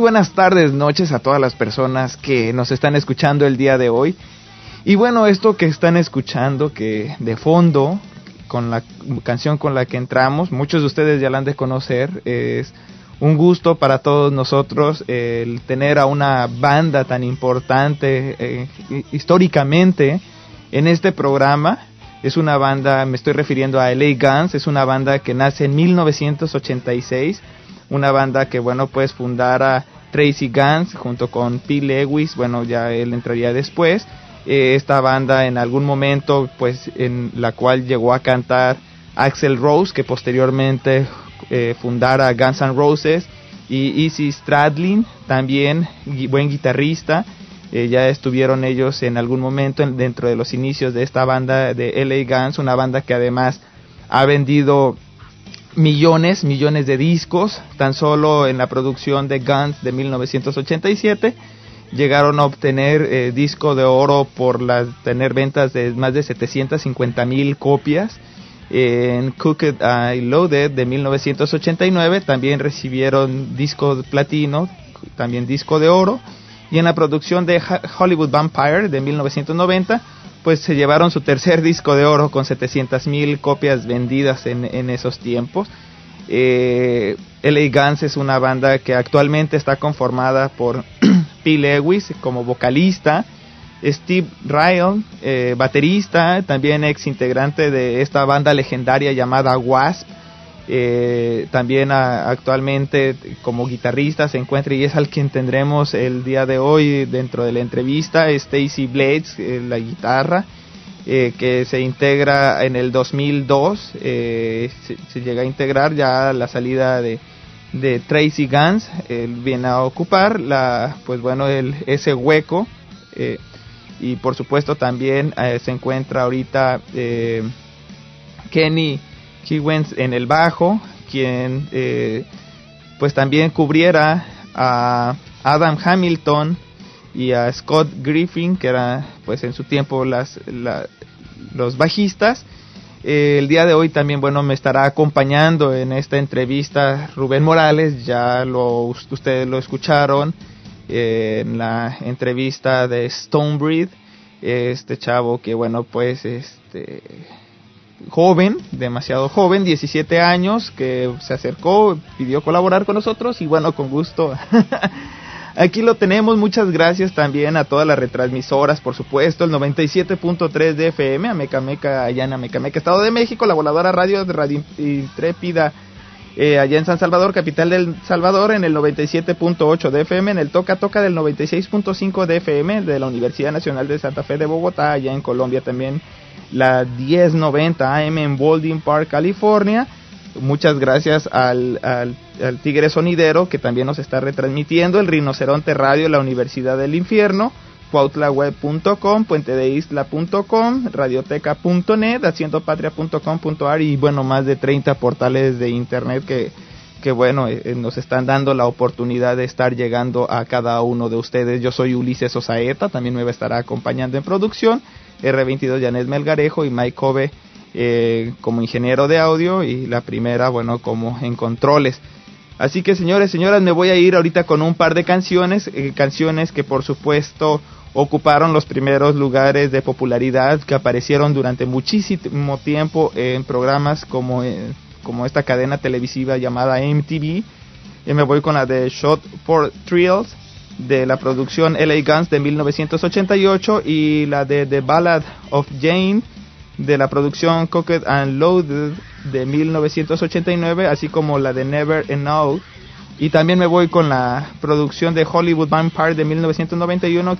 Buenas tardes, noches a todas las personas que nos están escuchando el día de hoy. Y bueno, esto que están escuchando, que de fondo, con la canción con la que entramos, muchos de ustedes ya la han de conocer, es un gusto para todos nosotros el tener a una banda tan importante eh, históricamente en este programa. Es una banda, me estoy refiriendo a LA Guns, es una banda que nace en 1986 una banda que, bueno, pues fundara Tracy Guns junto con P. Lewis, bueno, ya él entraría después. Eh, esta banda en algún momento, pues, en la cual llegó a cantar Axel Rose, que posteriormente eh, fundara Guns N' Roses, y Easy Stradlin, también buen guitarrista. Eh, ya estuvieron ellos en algún momento dentro de los inicios de esta banda de LA Guns, una banda que además ha vendido millones, millones de discos, tan solo en la producción de Guns de 1987 llegaron a obtener eh, disco de oro por las, tener ventas de más de 750 mil copias. en Cooked I Loaded de 1989 también recibieron disco platino, también disco de oro. Y en la producción de Hollywood Vampire de 1990 pues se llevaron su tercer disco de oro con 700 mil copias vendidas en, en esos tiempos. Eh, LA Guns es una banda que actualmente está conformada por P. Lewis como vocalista, Steve Ryan, eh, baterista, también ex integrante de esta banda legendaria llamada Wasp, eh, también actualmente como guitarrista se encuentra y es al quien tendremos el día de hoy dentro de la entrevista, Stacy Blades, eh, la guitarra, eh, que se integra en el 2002, se, se, llega a integrar ya la salida de, de Tracy Guns, él viene a ocupar la, pues bueno, el, ese hueco y por supuesto también se encuentra ahorita Kenny Kiwens en el bajo, quien eh, pues también cubriera a Adam Hamilton y a Scott Griffin, que era pues en su tiempo las, los bajistas. Eh, el día de hoy también, bueno, me estará acompañando en esta entrevista Rubén Morales, ya lo, ustedes lo escucharon eh, en la entrevista de Stonebreed, este chavo que, bueno, pues, este, joven, demasiado joven, 17 años, que se acercó, pidió colaborar con nosotros y bueno, con gusto. Aquí lo tenemos, muchas gracias también a todas las retransmisoras, por supuesto, el 97.3 de FM, a Mecameca, allá en Mecameca, Estado de México, la voladora radio de Radio Intrépida, eh, allá en San Salvador, capital del Salvador, en el 97.8 de FM, en el Toca Toca del 96.5 de FM de la Universidad Nacional de Santa Fe de Bogotá, allá en Colombia también la 1090 AM en Baldwin Park, California. Muchas gracias al, al, Tigre Sonidero que también nos está retransmitiendo, el Rinoceronte Radio, la Universidad del Infierno, cuautlaweb.com, puentedeisla.com, radioteca.net, haciendopatria.com.ar y bueno, más de 30 portales de internet que, que bueno, eh, eh, nos están dando la oportunidad de estar llegando a cada uno de ustedes. Yo soy Ulises Osaeta, también me va a estar acompañando en producción R22 Janet Melgarejo y Mike Kobe eh, como ingeniero de audio y la primera, bueno, como en controles. Así que señores, señoras, me voy a ir ahorita con un par de canciones, eh, canciones que por supuesto ocuparon los primeros lugares de popularidad que aparecieron durante muchísimo tiempo en programas como, eh, como esta cadena televisiva llamada MTV. Y me voy con la de Shot for Thrills de la producción LA Guns de 1988 y la de The Ballad of Jane de la producción Cocked and Loaded de 1989, así como la de Never Enough. Y también me voy con la producción de Hollywood Vampire de 1991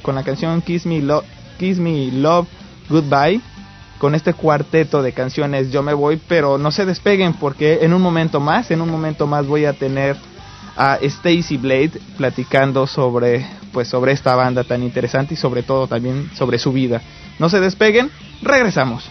con la canción Kiss Me, Kiss Me Love Goodbye. Con este cuarteto de canciones yo me voy, pero no se despeguen porque en un momento más, en un momento más voy a tener a Stacy Blade platicando sobre pues sobre esta banda tan interesante y sobre todo también sobre su vida. No se despeguen, regresamos.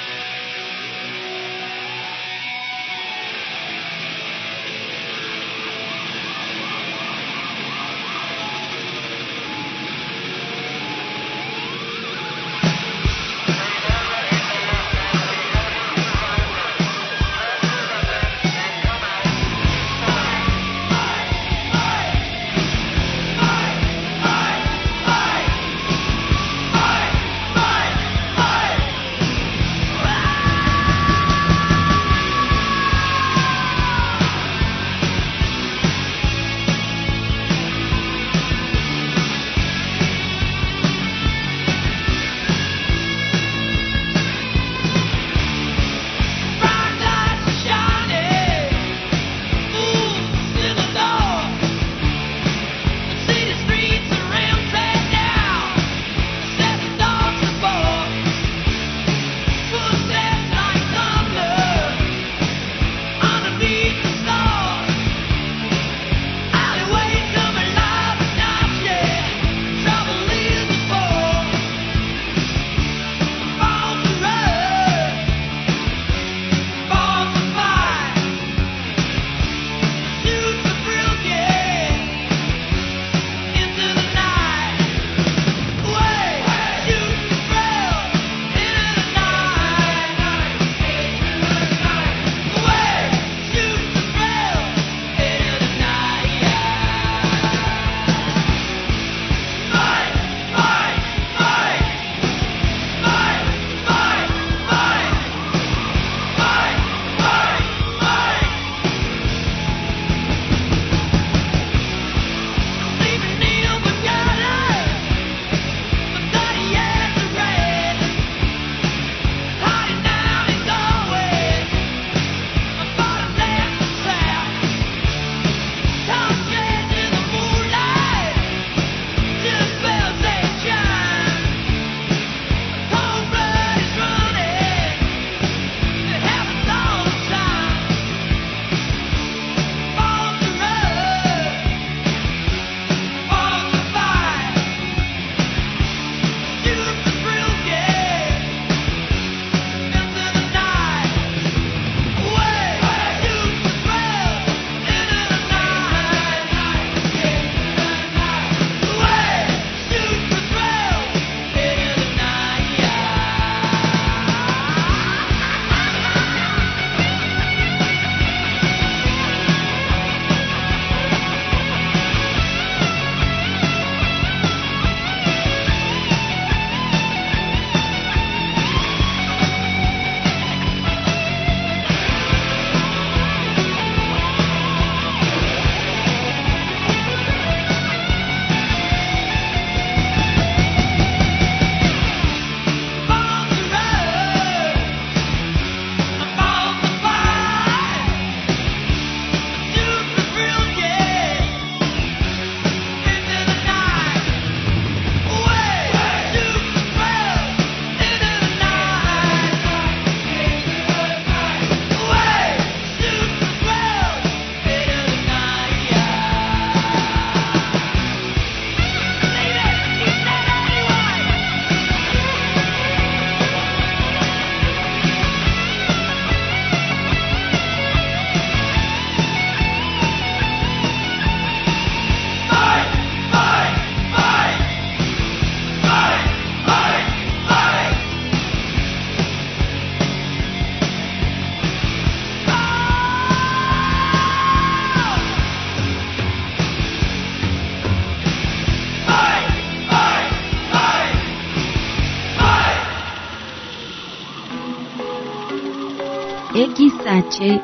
XHSA.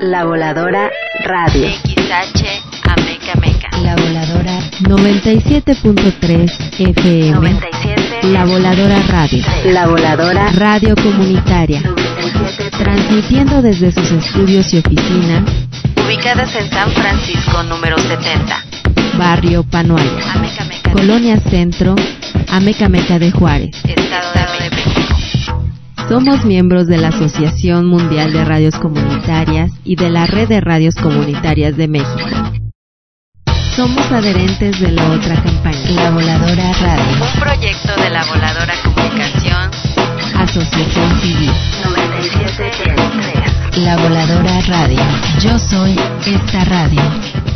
La Voladora Radio. XH Ameca Meca. La Voladora 97.3 FM. 97. La Voladora Radio. La Voladora Radio comunitaria. Transmitiendo desde sus estudios y oficinas, ubicadas en San Francisco número 70. Barrio Panoaya. Ameca Meca. Colonia Centro, Amecameca de Juárez. Somos miembros de la Asociación Mundial de Radios Comunitarias y de la Red de Radios Comunitarias de México. Somos adherentes de la otra campaña, La Voladora Radio, Un proyecto de la Voladora Comunicación Asociación Civil. 97.3. La Voladora Radio. Yo soy esta radio.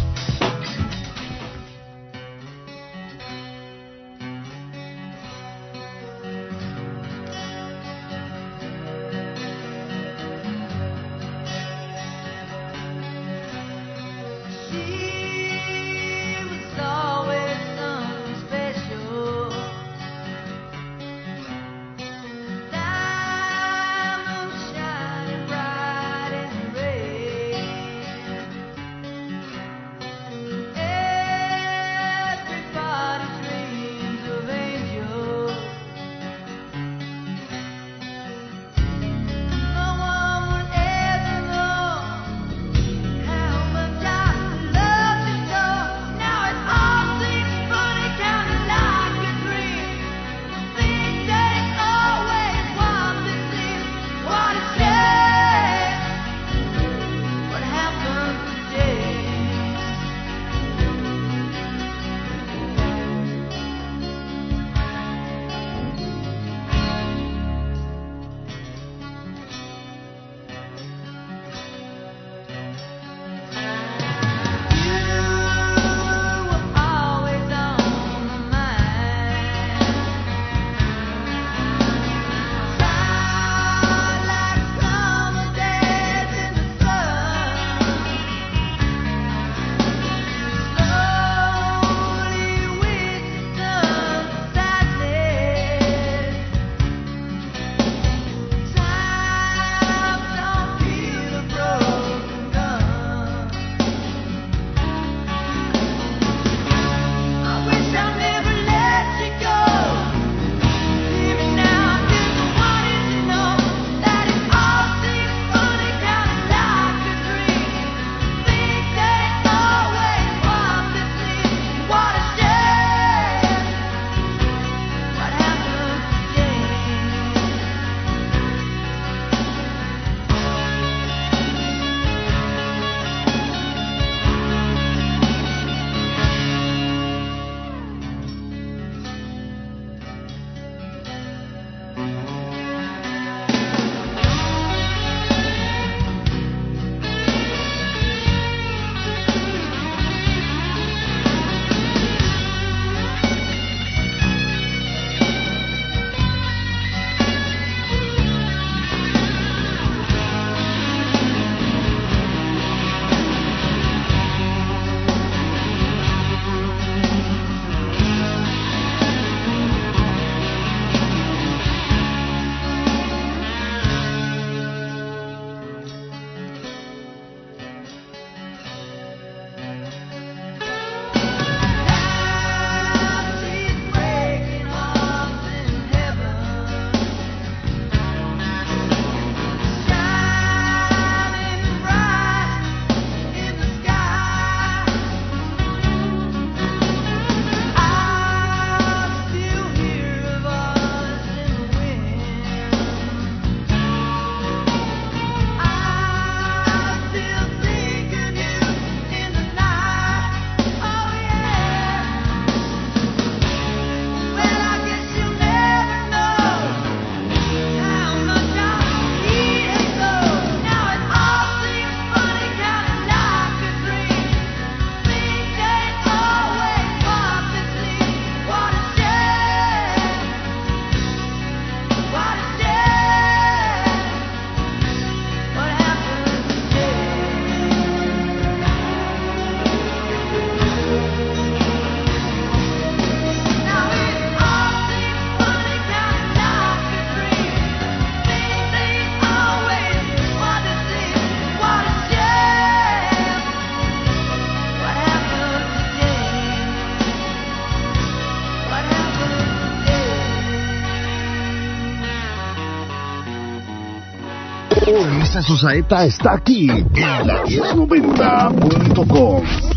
Esta Susaeta está aquí en la 1090.com.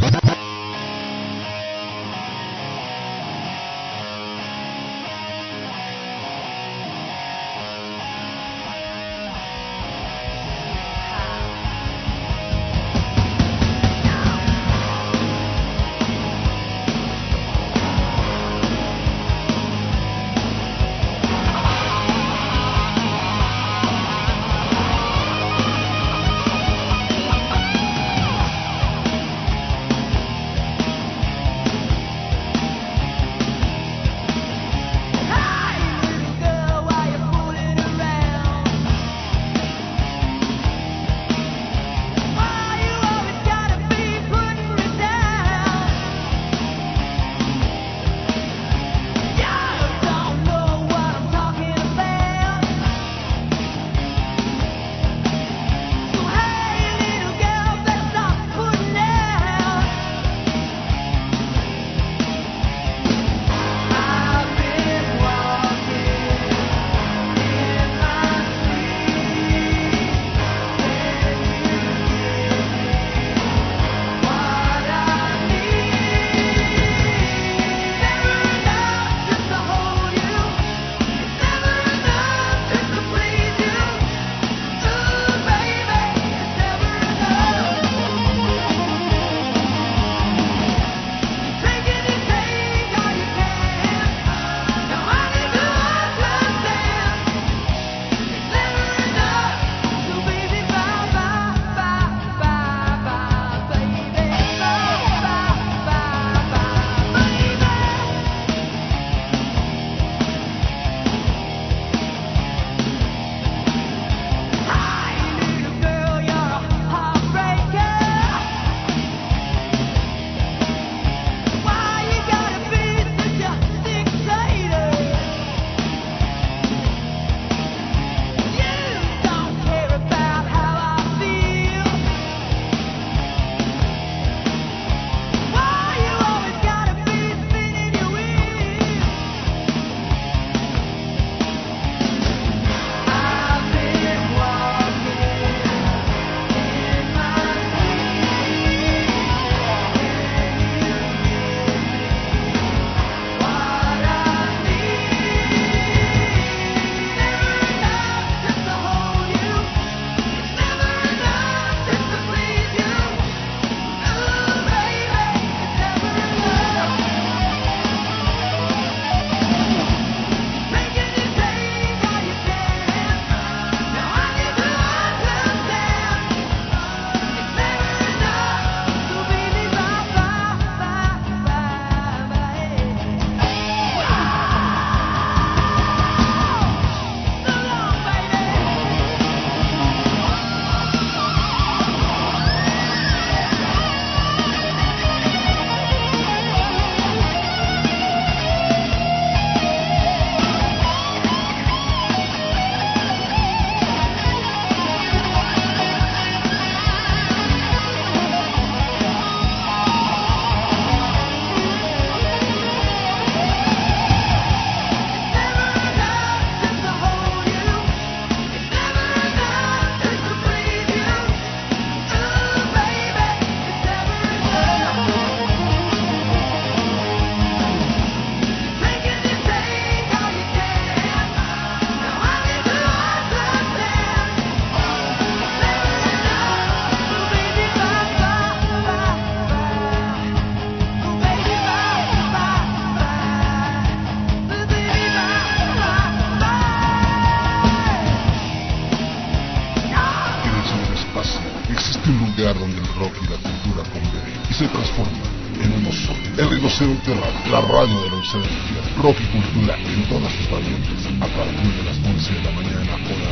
la radio de la excelencia, rock y cultura en todas sus variantes, a partir de las 11 de la mañana hora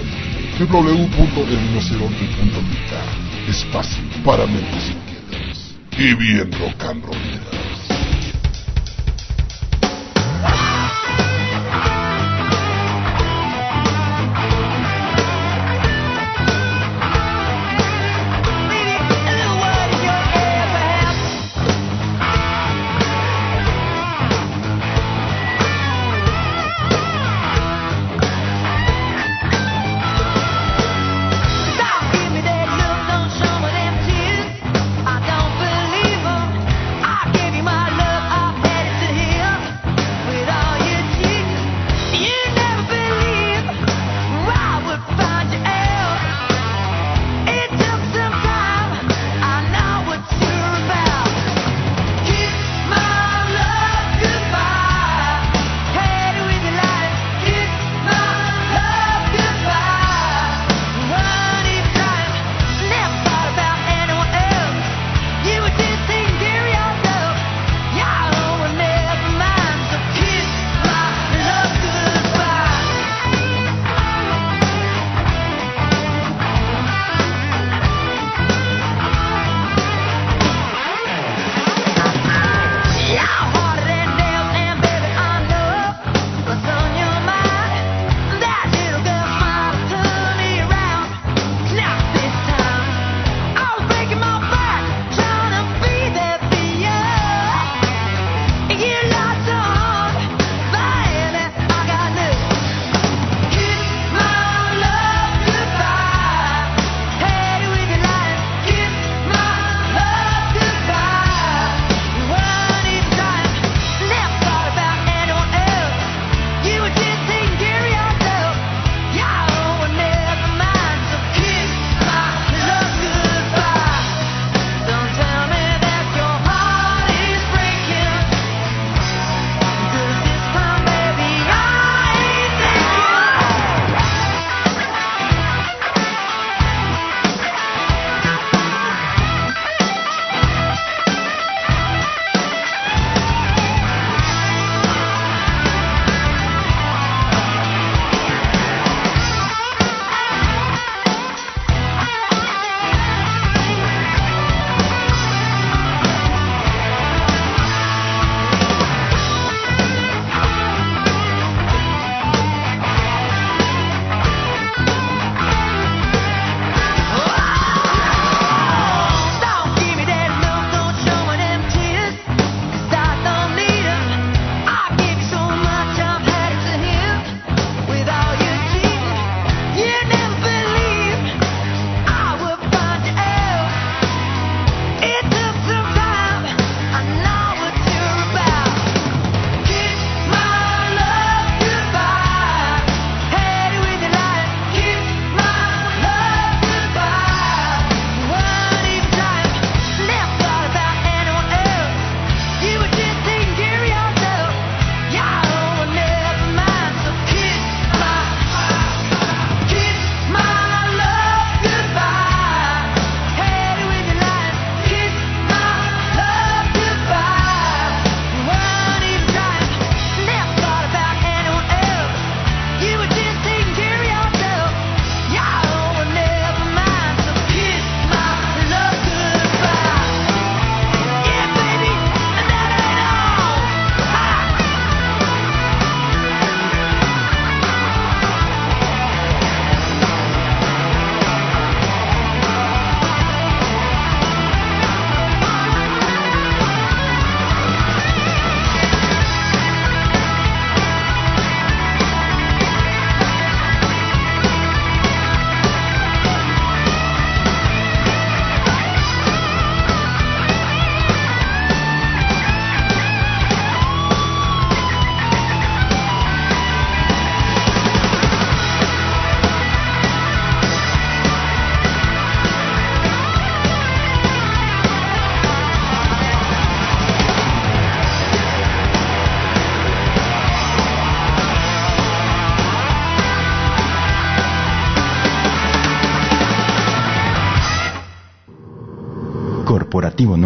www.elrinoceronte.mk Espacio para mentes inquietas y bien rock and rolleras.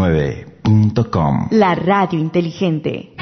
Alternativo9.com. La radio inteligente.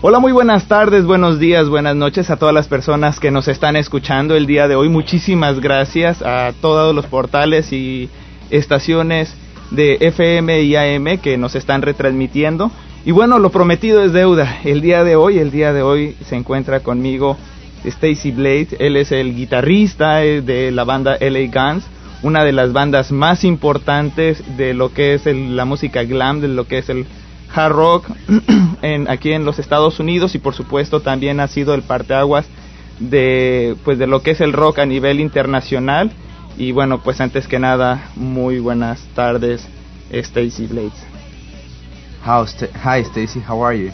Hola, muy buenas tardes, buenos días, buenas noches a todas las personas que nos están escuchando el día de hoy. Muchísimas gracias a todos los portales y estaciones de FM y AM que nos están retransmitiendo. Y bueno, lo prometido es deuda. El día de hoy, el día de hoy se encuentra conmigo Stacy Blade. Él es el guitarrista eh, de la banda LA Guns, una de las bandas más importantes de lo que es el- la música glam, de lo que es el hard rock en, aquí en los Estados Unidos y por supuesto también ha sido el parteaguas de pues de lo que es el rock a nivel internacional y bueno pues antes que nada muy buenas tardes Stacy Blades How sta- hi Stacy, how are you?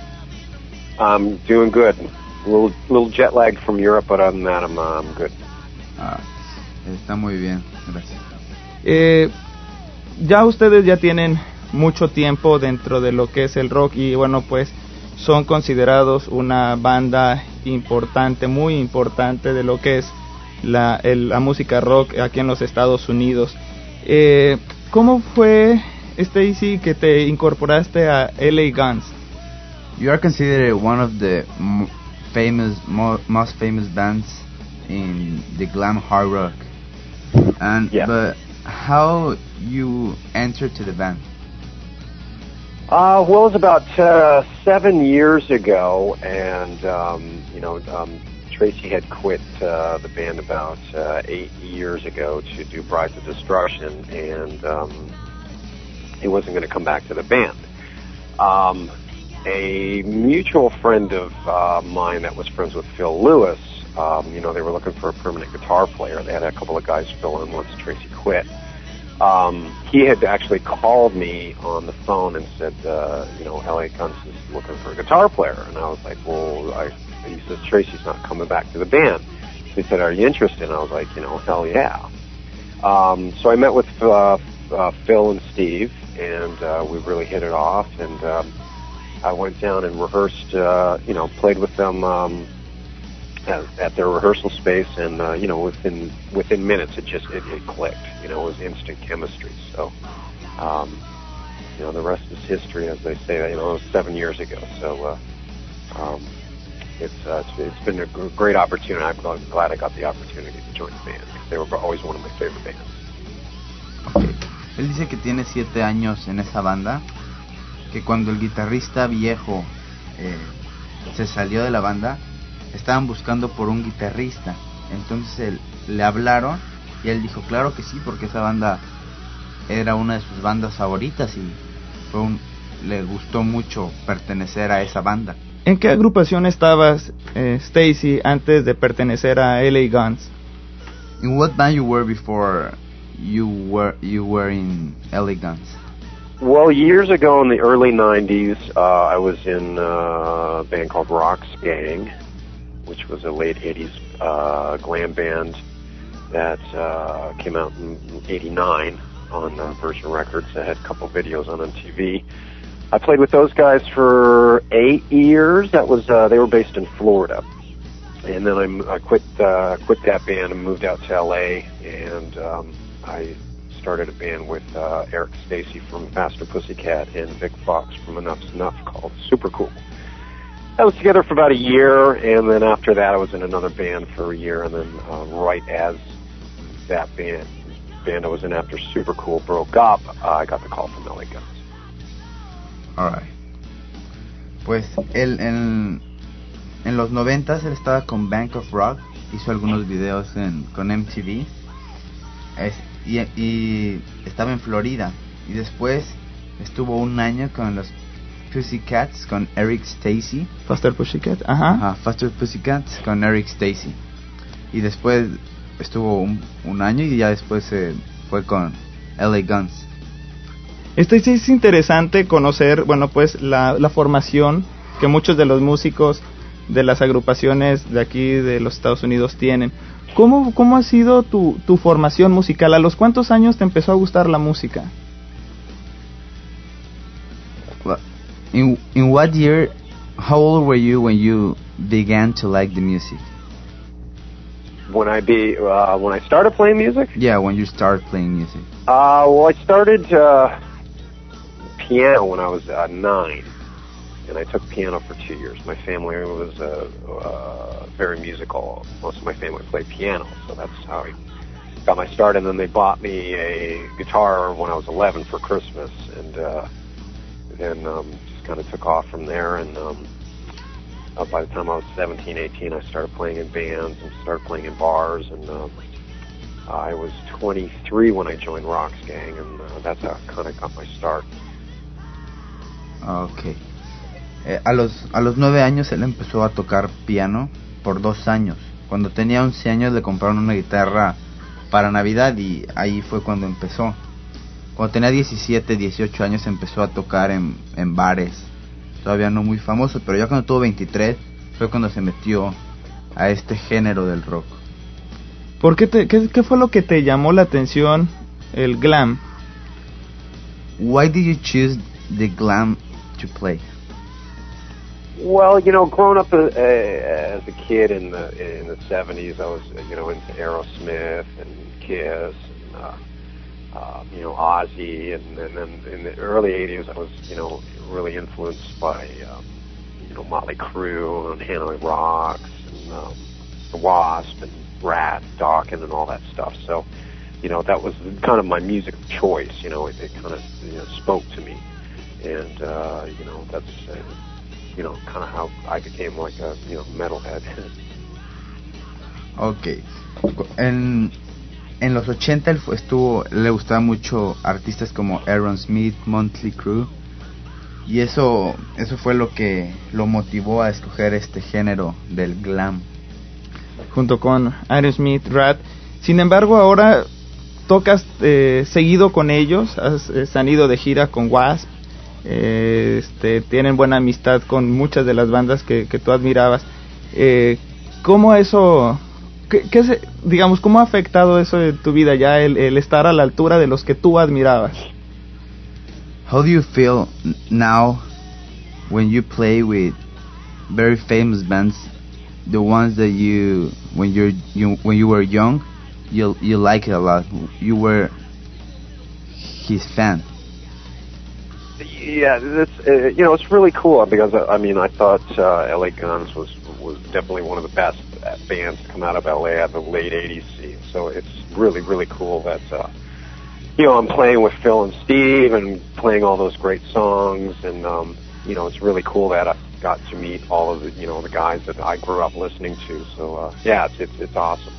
I'm doing good. A little, little jet lag from Europe, but other than that, I'm, uh, I'm good. Ah, está muy bien, gracias. Eh, ya ustedes ya tienen mucho tiempo dentro de lo que es el rock y bueno pues son considerados una banda importante, muy importante de lo que es la, el- la música rock aquí en los Estados Unidos. Eh, ¿Cómo fue, Stacy, que te incorporaste a LA Guns? You are considered one of the m- famous, mo- most famous bands in the glam hard rock. And Yeah. but how you entered to the band? Uh, well, it was about uh, seven years ago, and um, you know, um, Tracy had quit uh, the band about uh, eight years ago to do Brides of Destruction, and um, he wasn't going to come back to the band. Um, a mutual friend of uh, mine that was friends with Phil Lewis, um, you know, they were looking for a permanent guitar player. They had a couple of guys fill in once Tracy quit um, he had actually called me on the phone and said, uh, you know, LA Guns is looking for a guitar player. And I was like, well, I, he says, Tracy's not coming back to the band. So he said, are you interested? And I was like, you know, hell yeah. Um, so I met with uh, uh, Phil and Steve, and uh, we really hit it off. And um, I went down and rehearsed, uh, you know, played with them um, at, at their rehearsal space, and uh, you know, within within minutes, it just it, it clicked. You know, it was instant chemistry. So, um, you know, the rest is history, as they say. You know, it was seven years ago. So, uh, um, it's, uh, it's been a gr- great opportunity. I'm glad I got the opportunity to join the band. They were always one of my favorite bands. Él dice que tiene siete años en esa banda, que cuando el guitarrista viejo eh, se salió de la banda, estaban buscando por un guitarrista. Entonces él- le hablaron y él dijo, claro que sí, porque esa banda era una de sus bandas favoritas y fue un, le gustó mucho pertenecer a esa banda. ¿En qué agrupación estabas, eh, Stacy, antes de pertenecer a LA Guns? In what band you were before you were you were in LA Guns? Well, years ago in the early '90s, uh, I was in uh, a band called Rocks Gang, which was a late '80s uh, glam band that uh, came out in '89 on uh, Virgin Records. I had a couple videos on MTV. I played with those guys for eight years. That was uh, they were based in Florida, and then I, I quit uh, quit that band and moved out to LA, and um, I started a band with uh, Eric Stacy from Faster Pussycat and Vic Fox from Enough's Enough called Super Cool. I was together for about a year, and then after that, I was in another band for a year, and then uh, right as that band band I was in after Super Cool broke up, uh, I got the call from LA Guns. Alright. Pues él en, en los noventas él estaba con Bank of Rock, hizo algunos videos en, con MTV es- y, y estaba en Florida y después estuvo un año con los Pussycats con Eric Stacy, Faster Pussycat, ajá. Ajá, Faster Pussycats con Eric Stacy y después estuvo un, un año y ya después se fue con LA Guns. Este sí es interesante conocer, bueno, pues la, la formación que muchos de los músicos de las agrupaciones de aquí de los Estados Unidos tienen. ¿Cómo, cómo ha sido tu, tu formación musical? ¿A los cuántos años te empezó a gustar la música? in in what year? How old were you when you began to like the music? When I be uh, when I started playing music, Yeah, when you started playing music. uh, well, I started uh, piano when I was uh, nine, and I took piano for two years. My family was uh, uh, very musical. Most of my family played piano, so that's how I got my start. And then they bought me a guitar when I was 11 for Christmas, and uh, then um, just kind of took off from there. And um, uh, by the time I was 17, 18, I started playing in bands and started playing in bars. And um, I was 23 when I joined Rocks Gang, and uh, that's how I kind of got my start. Okay. Eh, a los a los nueve años él empezó a tocar piano por dos años. Cuando tenía 11 años le compraron una guitarra para Navidad y ahí fue cuando empezó. Cuando tenía 17, 18 años empezó a tocar en, en bares. Todavía no muy famoso, pero ya cuando tuvo 23 fue cuando se metió a este género del rock. ¿Por qué, te, qué, qué fue lo que te llamó la atención el glam? Why did you choose the glam to play? Well, you know, growing up uh, as a kid in the in the '70s, I was uh, you know into Aerosmith and Kiss, and, uh, uh, you know Ozzy, and, and then in the early '80s, I was you know really influenced by um, you know Motley Crue and Hanoi Rocks and um, the Wasp and Rat, Dawkins, and all that stuff. So, you know, that was kind of my music choice. You know, it, it kind of you know, spoke to me, and uh, you know that's. Uh, you know, kind of how I became like a, you know, metalhead. Ok. En, en los 80 él fue- estuvo, le gustaba mucho artistas como Aaron Smith, Monthly Crew. Y eso, eso fue lo que lo motivó a escoger este género del glam. junto con Aerosmith, Rat. Sin embargo, ahora tocas eh, seguido con ellos, has, eh, han ido de gira con Wasp, eh, este, tienen buena amistad con muchas de las bandas que, que tú admirabas. Eh, ¿Cómo eso, qué, qué se- digamos, cómo ha afectado eso en tu vida ya, el, el estar a la altura de los que tú admirabas? How do you feel now when you play with very famous bands, the ones that you when you're you when you were young, you you like it a lot. You were his fan. Yeah, that's, uh, you know, it's really cool because uh, I mean, I thought uh, LA Guns was was definitely one of the best bands to come out of LA at the late '80s scene. So it's really, really cool that uh, you know I'm playing with Phil and Steve and playing all those great songs, and um, you know, it's really cool that I got to meet all of the you know the guys that I grew up listening to. So uh, yeah, it's it's, it's awesome.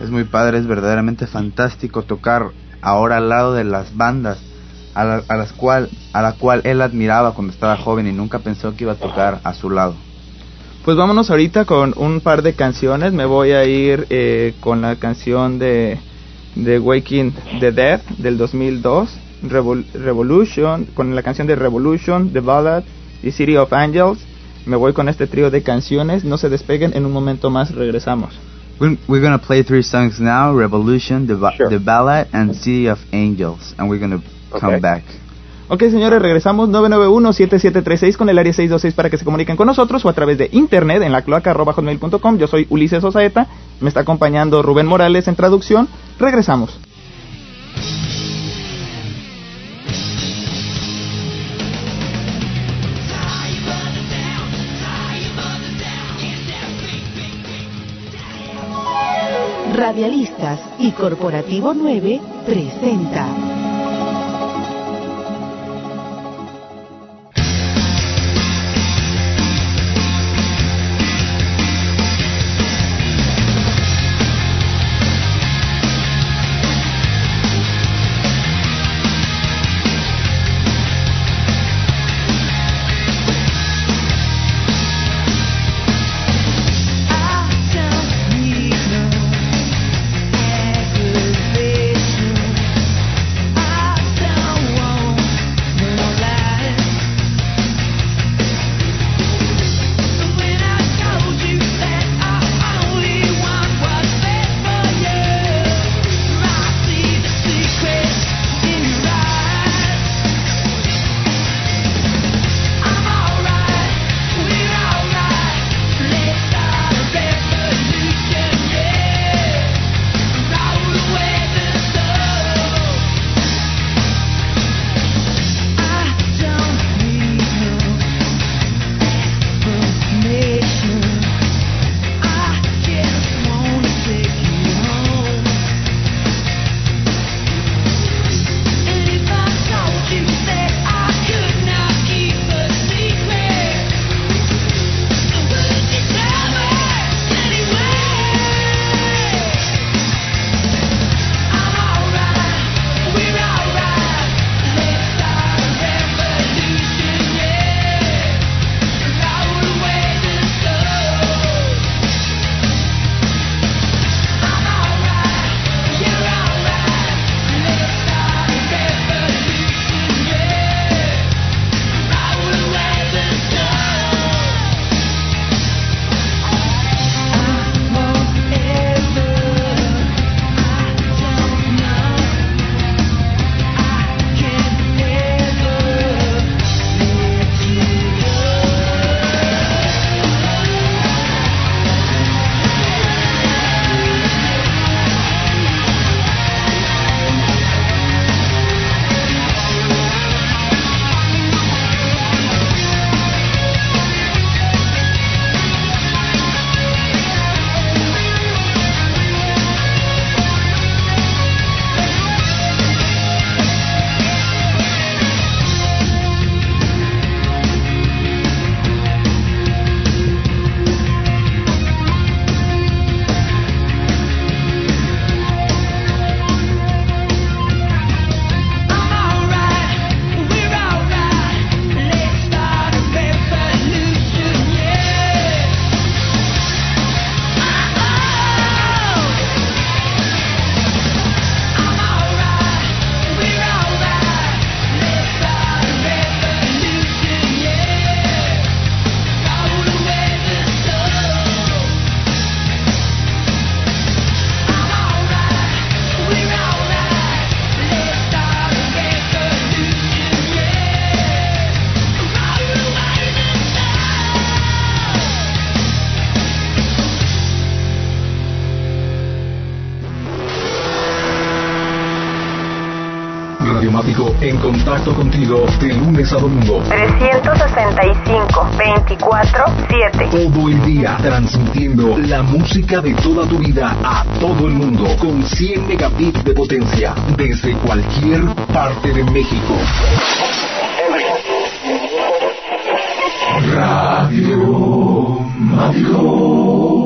Es muy padre, es verdaderamente fantástico tocar ahora al lado de las bandas a, la- a las cual a la cual él admiraba cuando estaba joven y nunca pensó que iba a tocar a su lado. Pues vámonos ahorita con un par de canciones. Me voy a ir eh, con la canción de, de Waking the Dead del 2002, Revol- Revolution, con la canción de Revolution, The Ballad y City of Angels. Me voy con este trío de canciones. No se despeguen, en un momento más regresamos. We're, we're gonna play three songs now: Revolution, the, Ba- the Ballad, and City of Angels, and we're gonna come Okay. back. Ok, señores, regresamos 991-7736 con el área 626 para que se comuniquen con nosotros o a través de internet en la cloaca.hotmail.com. Yo soy Ulises Osaeta, me está acompañando Rubén Morales en traducción. Regresamos. Radialistas y Corporativo 9 presenta. Lunes a domingo. 365 24 7. Todo el día transmitiendo la música de toda tu vida a todo el mundo con 100 megabits de potencia desde cualquier parte de México. Radio Mágico.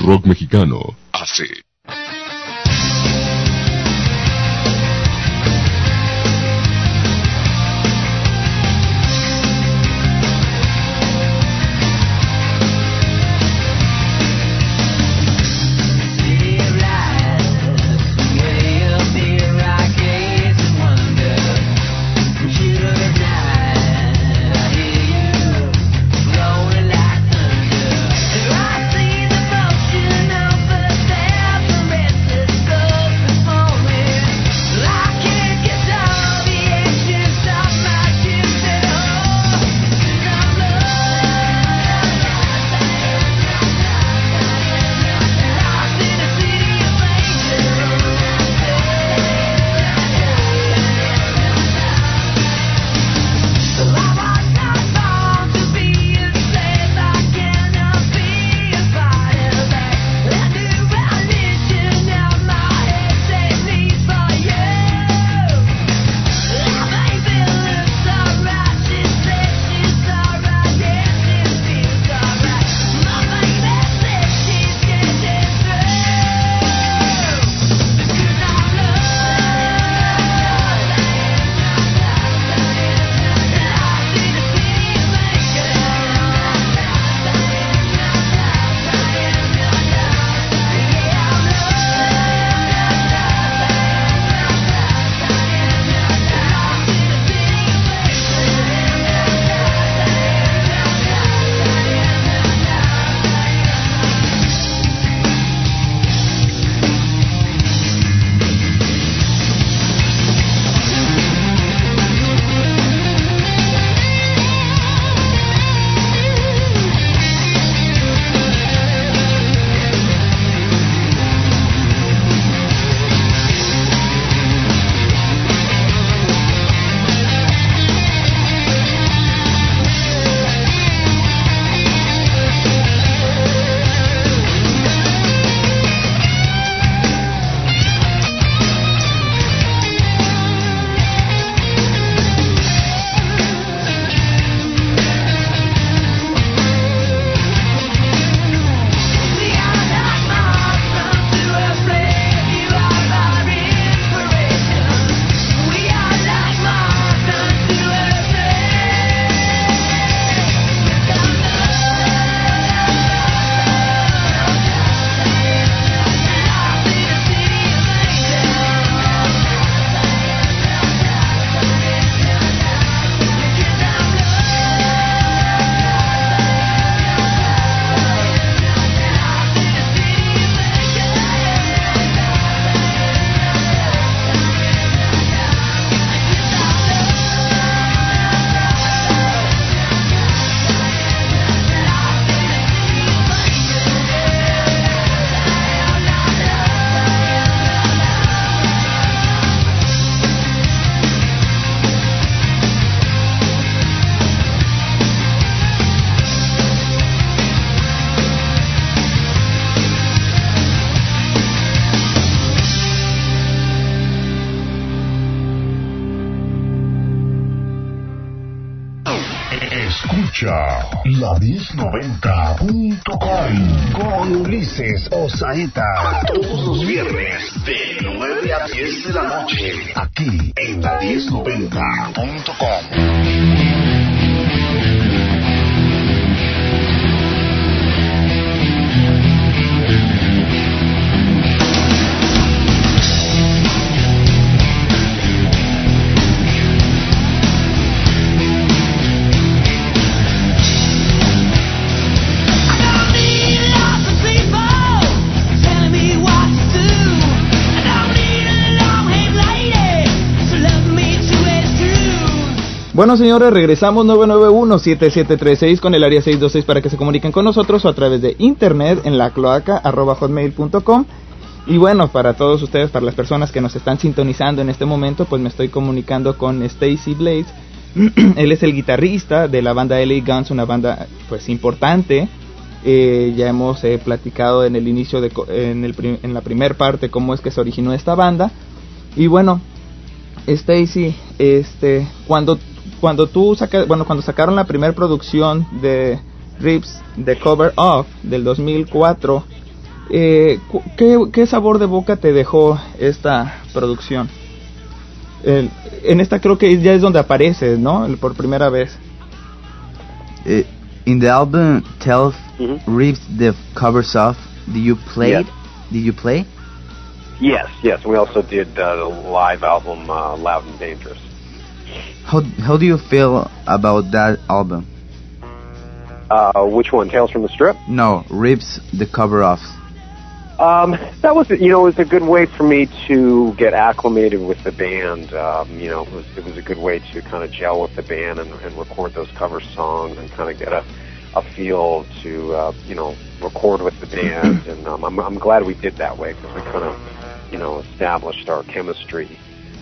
Rock Mexicano, AC. La 1090.com con Ulises Osaeta. Todos los viernes de 9 a 10 de la noche. Aquí en la 1090.com. Bueno, señores, regresamos 991-7736 con el área 626 para que se comuniquen con nosotros o a través de internet en la cloaca hotmail.com. Y bueno, para todos ustedes, para las personas que nos están sintonizando en este momento, pues me estoy comunicando con Stacy Blades. Él es el guitarrista de la banda LA Guns, una banda pues importante. Eh, ya hemos eh, platicado en el inicio, de, en, el en la primer parte, cómo es que se originó esta banda. Y bueno, Stacy, este, cuando cuando tú saca, bueno, cuando sacaron la primera producción de Rips The Cover Off del 2004. Eh, ¿qué, qué sabor de boca te dejó esta producción? El- en esta creo que ya es donde aparece, ¿no? El- por primera vez. Eh, in the album Tell Rips the covers off. Do you play? It? Did you play? Yes, yes. We also did uh, the live album uh, Loud and Dangerous. How how do you feel about that album? Uh, which one? Tales from the Strip? No, Rips the cover off. Um, that was, you know, it was a good way for me to get acclimated with the band. Um, you know, it was, it was a good way to kind of gel with the band and, and record those cover songs and kind of get a, a feel to, uh, you know, record with the band. And um, I'm, I'm glad we did that way because we kind of, you know, established our chemistry.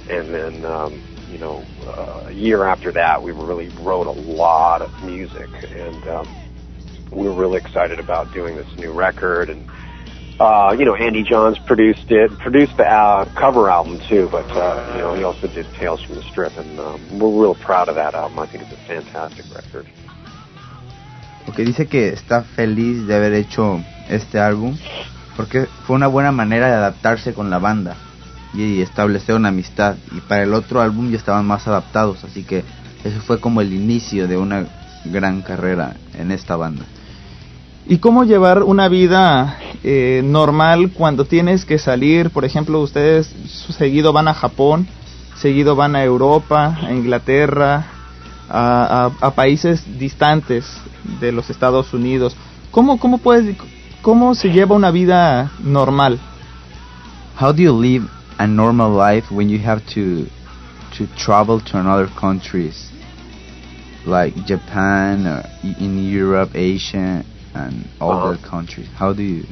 And then, um, you know, uh, a year after that, we really wrote a lot of music, and um, we were really excited about doing this new record and uh, you know, Andy Johns produced it, produced the uh, cover album too, but uh, you know, he also did Tales from the Strip, and um, we're real proud of that album. I think it's a fantastic record. Porque dice que está feliz de haber hecho este álbum porque fue una buena manera de adaptarse con la banda y establecer una amistad. Y para el otro álbum ya estaban más adaptados, así que eso fue como el inicio de una gran carrera en esta banda. ¿Y cómo llevar una vida eh, normal cuando tienes que salir? Por ejemplo, ustedes seguido van a Japón, seguido van a Europa, a Inglaterra, a, a- a países distantes de los Estados Unidos. ¿Cómo, cómo, puedes, ¿Cómo se lleva una vida normal? How do you live a normal life when you have to to travel to another countries like Japan or in Europe, Asia, and all Uh-huh. the countries? How do you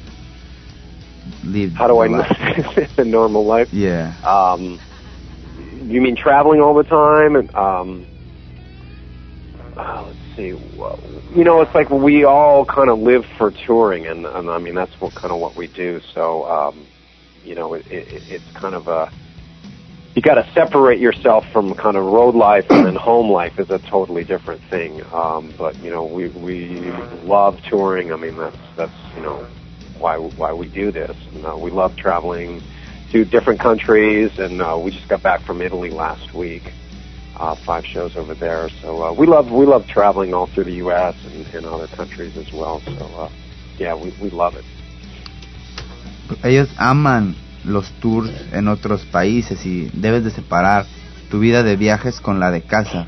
live? How do I live the normal life? Yeah. Um, you mean traveling all the time? And um, uh, let's see. Well, You know, it's like we all kind of live for touring, and, and I mean that's what kind of what we do. So, um, you know, it, it, it's kind of a you got to separate yourself from kind of road life, and then home life is a totally different thing. Um, but you know, we we love touring. I mean, that's that's you know why why we do this. And, uh, we love traveling to different countries, and uh, we just got back from Italy last week. Uh, five shows over there, so uh, we love we love traveling all through the U.S. and, and other countries as well. So uh, yeah, we we love it. Ellos aman los tours en otros países y debes de separar tu vida de viajes con la de casa.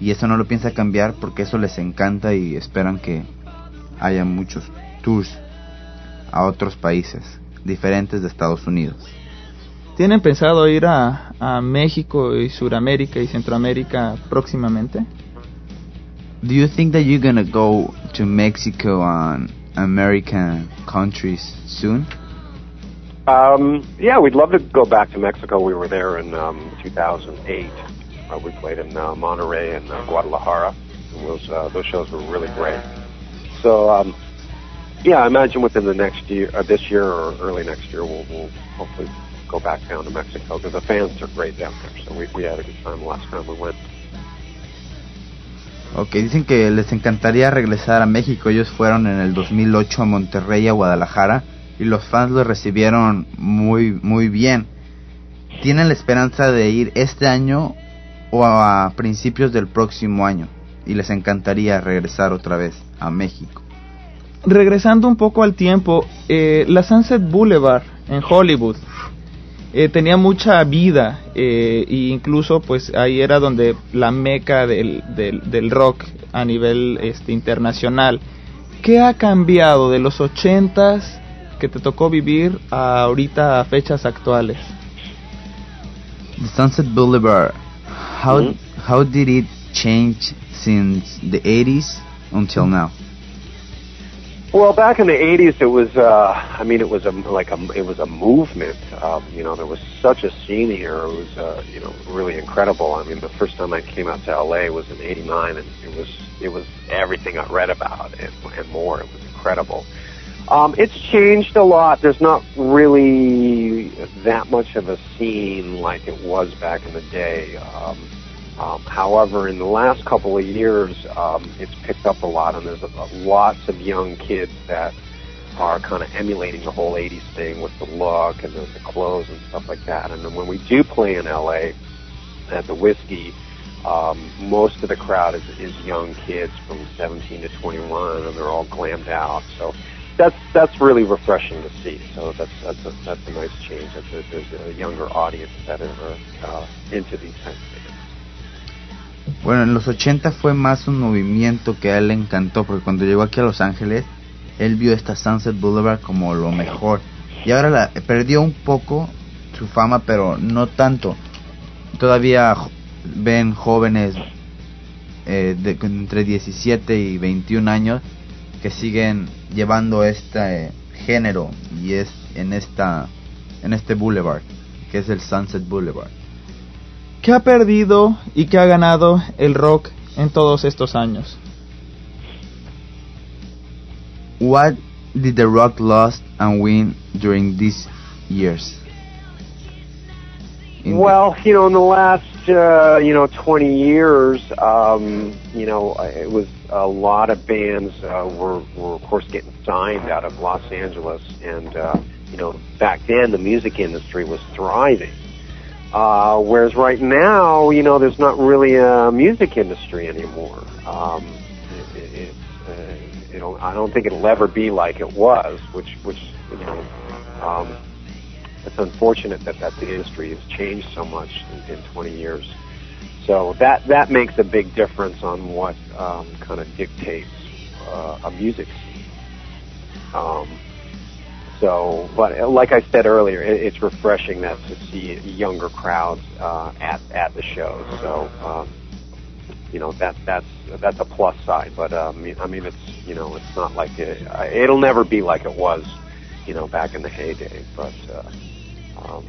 Y eso no lo piensa cambiar porque eso les encanta y esperan que haya muchos tours a otros países diferentes de Estados Unidos. ¿Tienen pensado ir a, a México y Suramérica y Centroamérica próximamente? Do you think that you're gonna go to Mexico and American countries soon? Um, yeah, we'd love to go back to Mexico. We were there in um, 2008. Uh, we played in uh, Monterrey and uh, Guadalajara. And those uh, those shows were really great. So um, yeah, I imagine within the next year, uh, this year or early next year, we'll, we'll hopefully go back down to Mexico because the fans are great down there. So we we had a good time the last time we went. Ok, dicen que les encantaría regresar a México. Ellos fueron en el 2008 a Monterrey, a Guadalajara, y los fans los recibieron muy, muy bien. Tienen la esperanza de ir este año o a principios del próximo año, y les encantaría regresar otra vez a México. Regresando un poco al tiempo, eh, la Sunset Boulevard en Hollywood eh, tenía mucha vida eh, e incluso pues ahí era donde la meca del, del, rock a nivel este, internacional. ¿Qué ha cambiado de los ochentas que te tocó vivir a ahorita a fechas actuales? The Sunset Boulevard, how, how did it change since the 80s until now? Well, back in the '80s, it was. Uh, I mean, it was a like a it was a movement. Um, you know, there was such a scene here. It was, uh, you know, really incredible. I mean, the first time I came out to LA was in '89, and it was it was everything I read about and, and more. It was incredible. Um, it's changed a lot. There's not really that much of a scene like it was back in the day. Um, Um, however, in the last couple of years, um, it's picked up a lot, and there's a, a, lots of young kids that are kind of emulating the whole 80s thing with the look and the, the clothes and stuff like that. And then when we do play in LA at the Whiskey, um, most of the crowd is, is young kids from 17 to 21, and they're all glammed out. So that's that's really refreshing to see. So that's that's a, that's a nice change. That there's, there's a younger audience that are uh, into these kinds of things. Bueno, en los 80 fue más un movimiento que a él le encantó, porque cuando llegó aquí a Los Ángeles, él vio esta Sunset Boulevard como lo mejor. Y ahora la, perdió un poco su fama, pero no tanto. Todavía ven jóvenes eh, de, entre 17 y 21 años que siguen llevando este género y es en esta en este boulevard que es el Sunset Boulevard. ¿Qué ha perdido y qué ha ganado el rock en todos estos años? What did the rock lost and win during these years? Well, you know, in the last uh, you know 20 years, um, you know, it was a lot of bands uh, were were of course getting signed out of Los Angeles, and uh, you know, back then the music industry was thriving. Uh, whereas right now, you know, there's not really a music industry anymore. Um, it, it, uh, you know, I don't think it'll ever be like it was, which, which, you know, um, it's unfortunate that, that the industry has changed so much in, in 20 years. So that that makes a big difference on what um, kind of dictates uh, a music scene. Um, so, but uh, like I said earlier, it, it's refreshing that to see younger crowds uh, at at the shows. So, um, you know that that's that's a plus side. But um, I mean, it's you know, it's not like it, it'll never be like it was, you know, back in the heyday. But uh, um,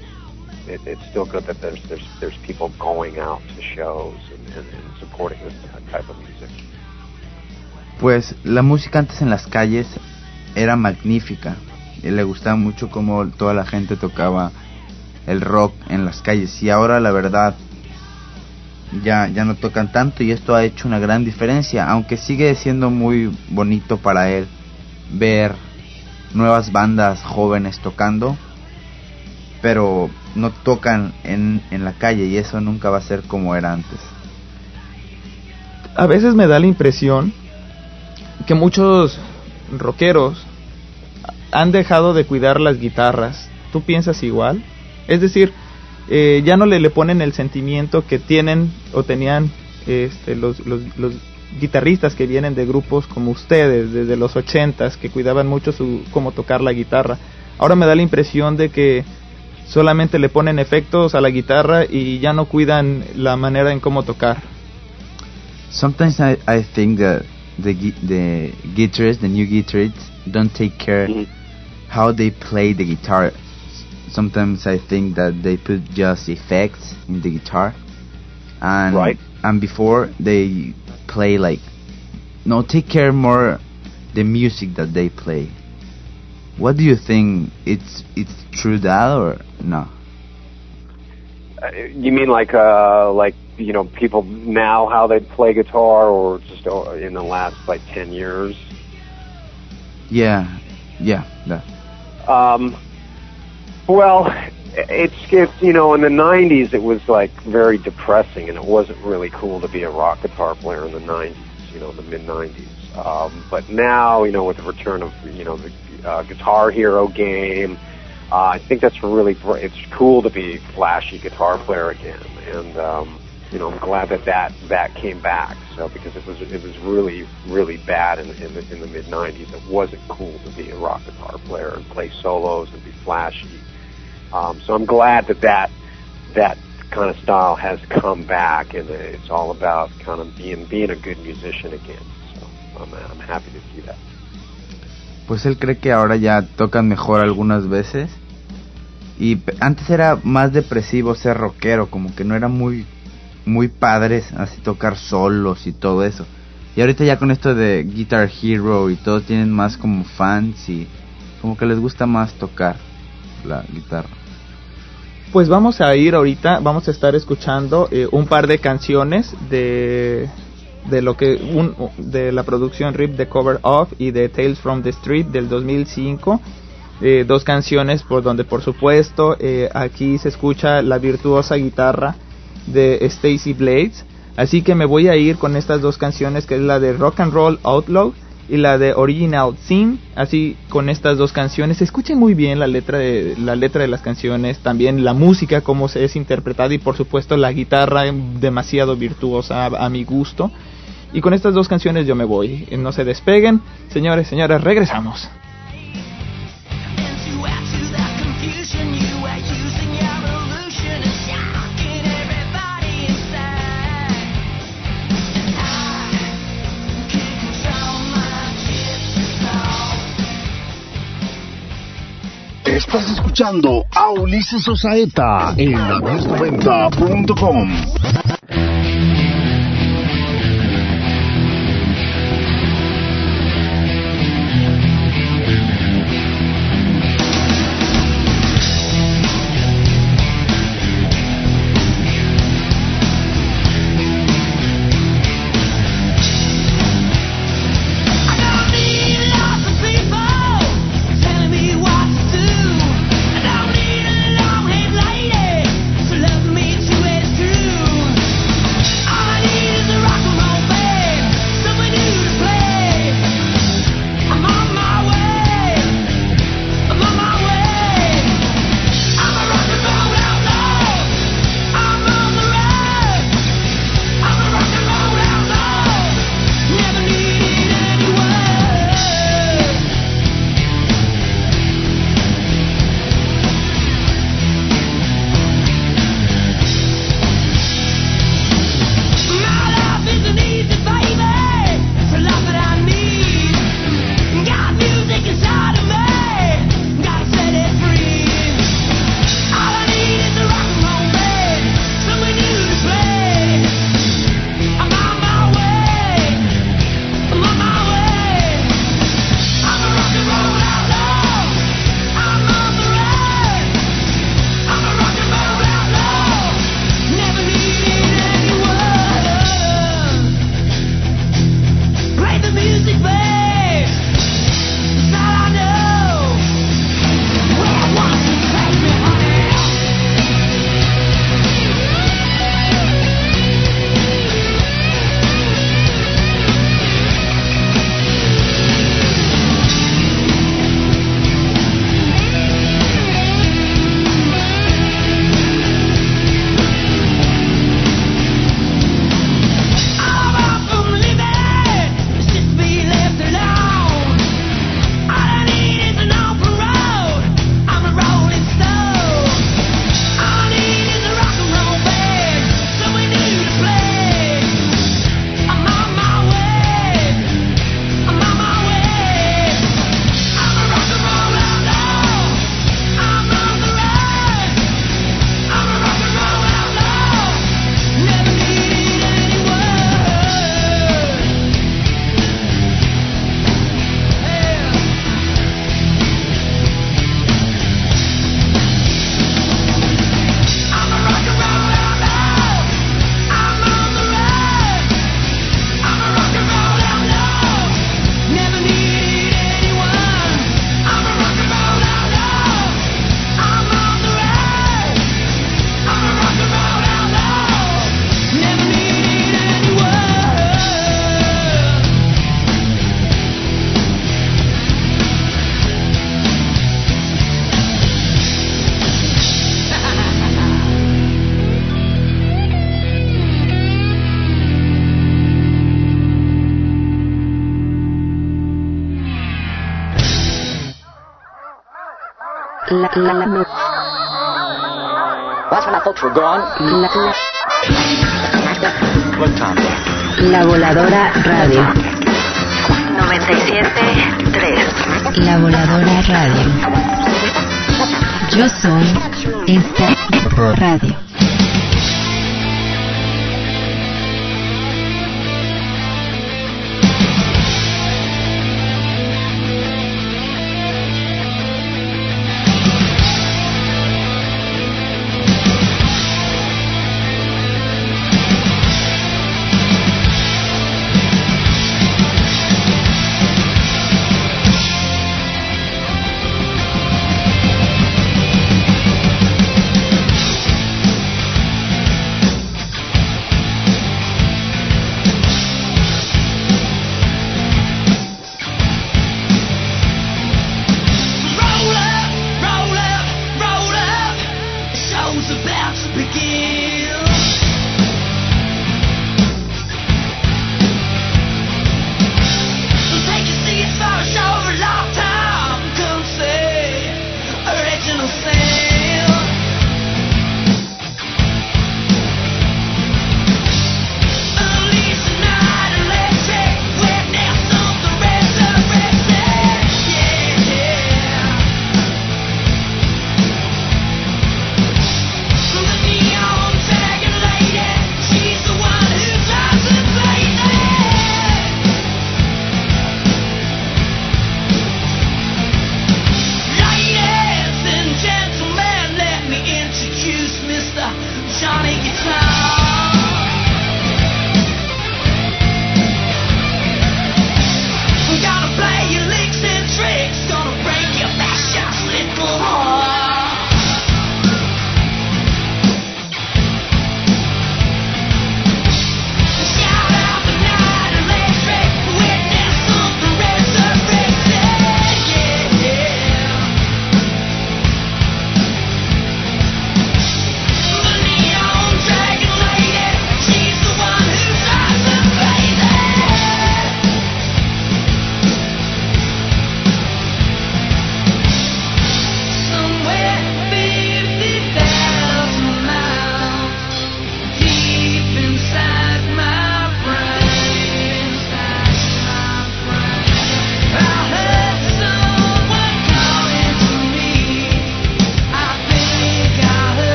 it, it's still good that there's there's there's people going out to shows and, and, and supporting this type of music. Pues la música antes en las calles era magnífica. Y le gustaba mucho cómo toda la gente tocaba el rock en las calles. Y ahora la verdad ya, ya no tocan tanto y esto ha hecho una gran diferencia. Aunque sigue siendo muy bonito para él ver nuevas bandas jóvenes tocando. Pero no tocan en, en la calle y eso nunca va a ser como era antes. A veces me da la impresión que muchos rockeros han dejado de cuidar las guitarras. ¿Tú piensas igual? Es decir, eh, ya no le, le ponen el sentimiento que tienen o tenían este, los, los, los guitarristas que vienen de grupos como ustedes, desde los ochentas, que cuidaban mucho su cómo tocar la guitarra. Ahora me da la impresión de que solamente le ponen efectos a la guitarra y ya no cuidan la manera en cómo tocar. Sometimes I, I think that the the guitarists, the new guitarists, don't take care mm-hmm. how they play the guitar. Sometimes I think that they put just effects in the guitar, and right. and before they play like, no, take care more the music that they play. What do you think? It's it's true that or no? Uh, you mean like uh like you know people now how they play guitar or just uh, in the last like 10 years Yeah, yeah, that. um well it's it's you know in the 90s it was like very depressing and it wasn't really cool to be a rock guitar player in the 90s you know the mid 90s um but now you know with the return of you know the uh, guitar hero game uh, I think that's really it's cool to be flashy guitar player again, and um, you know I'm glad that that that came back. So because it was it was really really bad in, in the in the mid '90s. It wasn't cool to be a rock guitar player and play solos and be flashy. Um, so I'm glad that that that kind of style has come back, and it's all about kind of being being a good musician again. So I'm I'm happy to see that. Pues él cree que ahora ya tocan mejor algunas veces. Y antes era más depresivo ser rockero, como que no era muy muy padres así tocar solos y todo eso. Y ahorita ya con esto de Guitar Hero y todo tienen más como fans y como que les gusta más tocar la guitarra. Pues vamos a ir ahorita, vamos a estar escuchando eh, un par de canciones de de lo que un, de la producción Rip the Cover Off y de Tales from the Street del 2005 eh, dos canciones por donde por supuesto eh, aquí se escucha la virtuosa guitarra de Stacy Blades. Así que me voy a ir con estas dos canciones que es la de Rock and Roll Outlaw y la de Original Sin. Así con estas dos canciones. Escuchen muy bien la letra de la letra de las canciones también la música cómo se es interpretada y por supuesto la guitarra demasiado virtuosa a mi gusto y con estas dos canciones yo me voy. No se despeguen. Señores señoras regresamos. Estás escuchando a Ulises Osaeta en la 1090.com. folks were gone. la, la- What time? la voladora radio. 97.3 La voladora radio. Yo soy esta radio.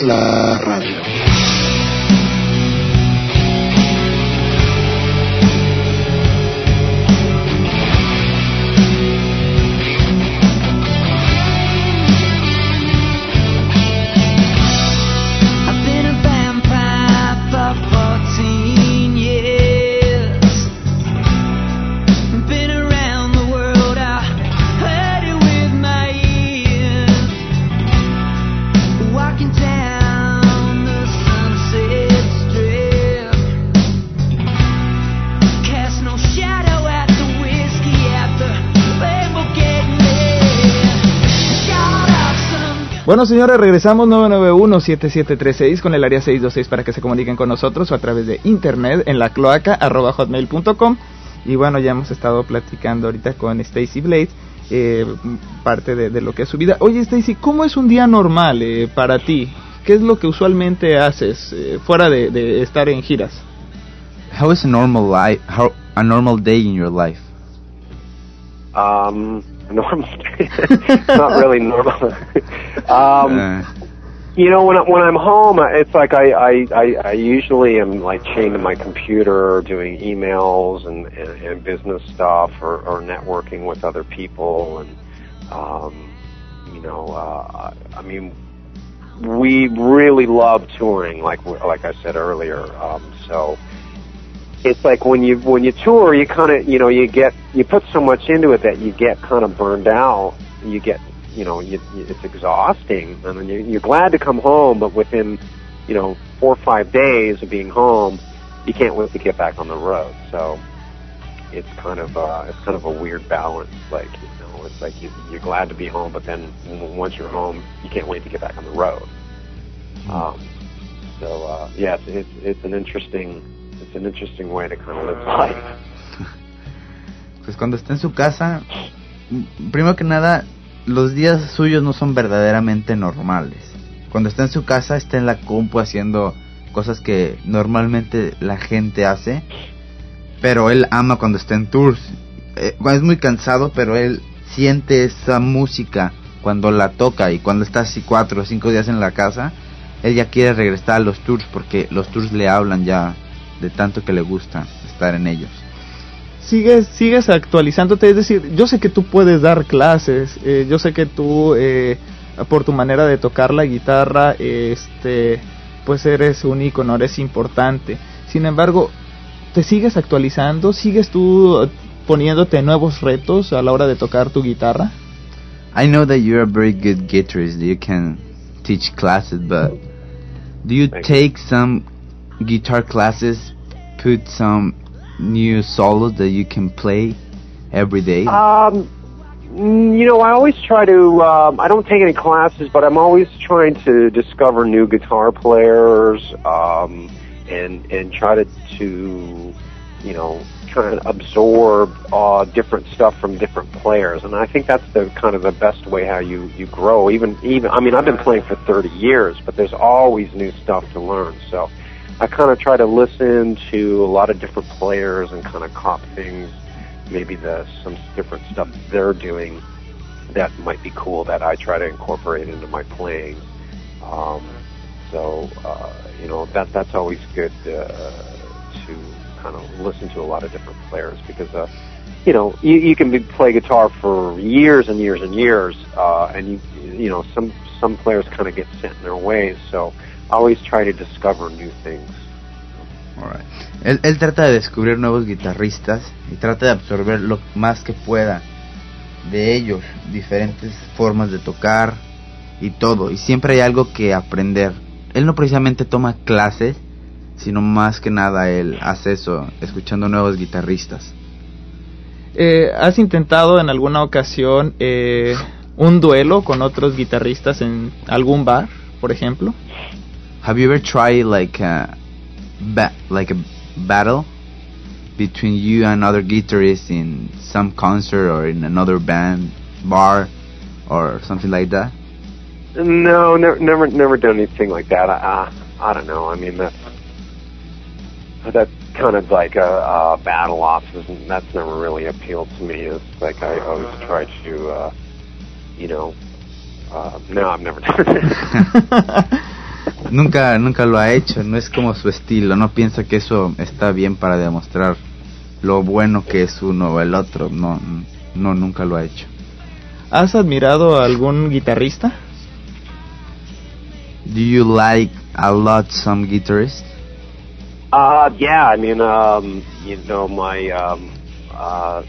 La Radio. Bueno, señores, regresamos 991-7736 con el área 626 para que se comuniquen con nosotros o a través de internet en la cloaca arroba hotmail.com. Y bueno, ya hemos estado platicando ahorita con Stacy Blade, eh, parte de, de lo que es su vida. Oye, Stacy, ¿cómo es un día normal eh, para ti? ¿Qué es lo que usualmente haces eh, fuera de, de estar en giras? How is a normal life? How a normal day in your life? Um, normal. not really normal. um, Uh, you know, when I, when I'm home, it's like I, I I I usually am like chained to my computer, doing emails and and, and business stuff, or, or networking with other people, and um, you know, uh, I mean, we really love touring, like like I said earlier. Um, so it's like when you when you tour, you kind of you know you get you put so much into it that you get kind of burned out. You get you know you, you, it's exhausting, and then you're, you're glad to come home, but within you know four or five days of being home, you can't wait to get back on the road. So it's kind of uh, it's kind of a weird balance. Like you know, it's like you, you're glad to be home, but then once you're home, you can't wait to get back on the road. Um, so uh, yeah, it's, it's it's an interesting it's an interesting way to kind of live life. pues cuando está en su casa, primero que nada, los días suyos no son verdaderamente normales. Cuando está en su casa, está en la compu haciendo cosas que normalmente la gente hace, pero él ama cuando está en tours. Eh, es muy cansado, pero él siente esa música cuando la toca y cuando está así cuatro o cinco días en la casa, él ya quiere regresar a los tours porque los tours le hablan ya de tanto que le gusta estar en ellos. sigues sigues actualizándote es decir yo sé que tú puedes dar clases eh, yo sé que tú eh, por tu manera de tocar la guitarra este pues eres un icono eres importante sin embargo te sigues actualizando sigues tú eh, poniéndote nuevos retos a la hora de tocar tu guitarra I know that you're a very good guitarist. You can teach classes, but do you take some guitar classes, put some new solos that you can play every day? Um, mm, you know, I always try to. Um, I don't take any classes, but I'm always trying to discover new guitar players um, and and try to to you know try to absorb uh, different stuff from different players. And I think that's the kind of the best way how you you grow. Even even I mean, I've been playing for 30 years, but there's always new stuff to learn. So. I kind of try to listen to a lot of different players and kind of cop things maybe the some different stuff they're doing that might be cool that I try to incorporate into my playing. Um, so uh, you know that that's always good uh, to kind of listen to a lot of different players because uh, you know you, you can be, play guitar for years and years and years, uh, and you you know some some players kind of get set in their ways. So I always try to discover new things. Alright. Él, él trata de descubrir nuevos guitarristas y trata de absorber lo más que pueda de ellos, diferentes formas de tocar y todo. Y siempre hay algo que aprender. Él no precisamente toma clases, sino más que nada él hace eso, escuchando nuevos guitarristas. Eh, ¿Has intentado en alguna ocasión eh, un duelo con otros guitarristas en algún bar, por ejemplo? Have you ever tried like a ba- like a battle between you and other guitarists in some concert or in another band bar or something like that? No, never, never, never done anything like that. I, I, I don't know. I mean, that's that's kind of like a, a battle ops. and That's never really appealed to me. It's like I always try to, uh, you know, Uh, no, I've never done it. Nunca, nunca lo ha hecho, no es como su estilo, no piensa que eso está bien para demostrar lo bueno que es uno o el otro, no, no, nunca lo ha hecho. ¿Has admirado a algún guitarrista? Do you like a lot some guitarists? Uh, yeah, I mean, um, you know, my um, uh,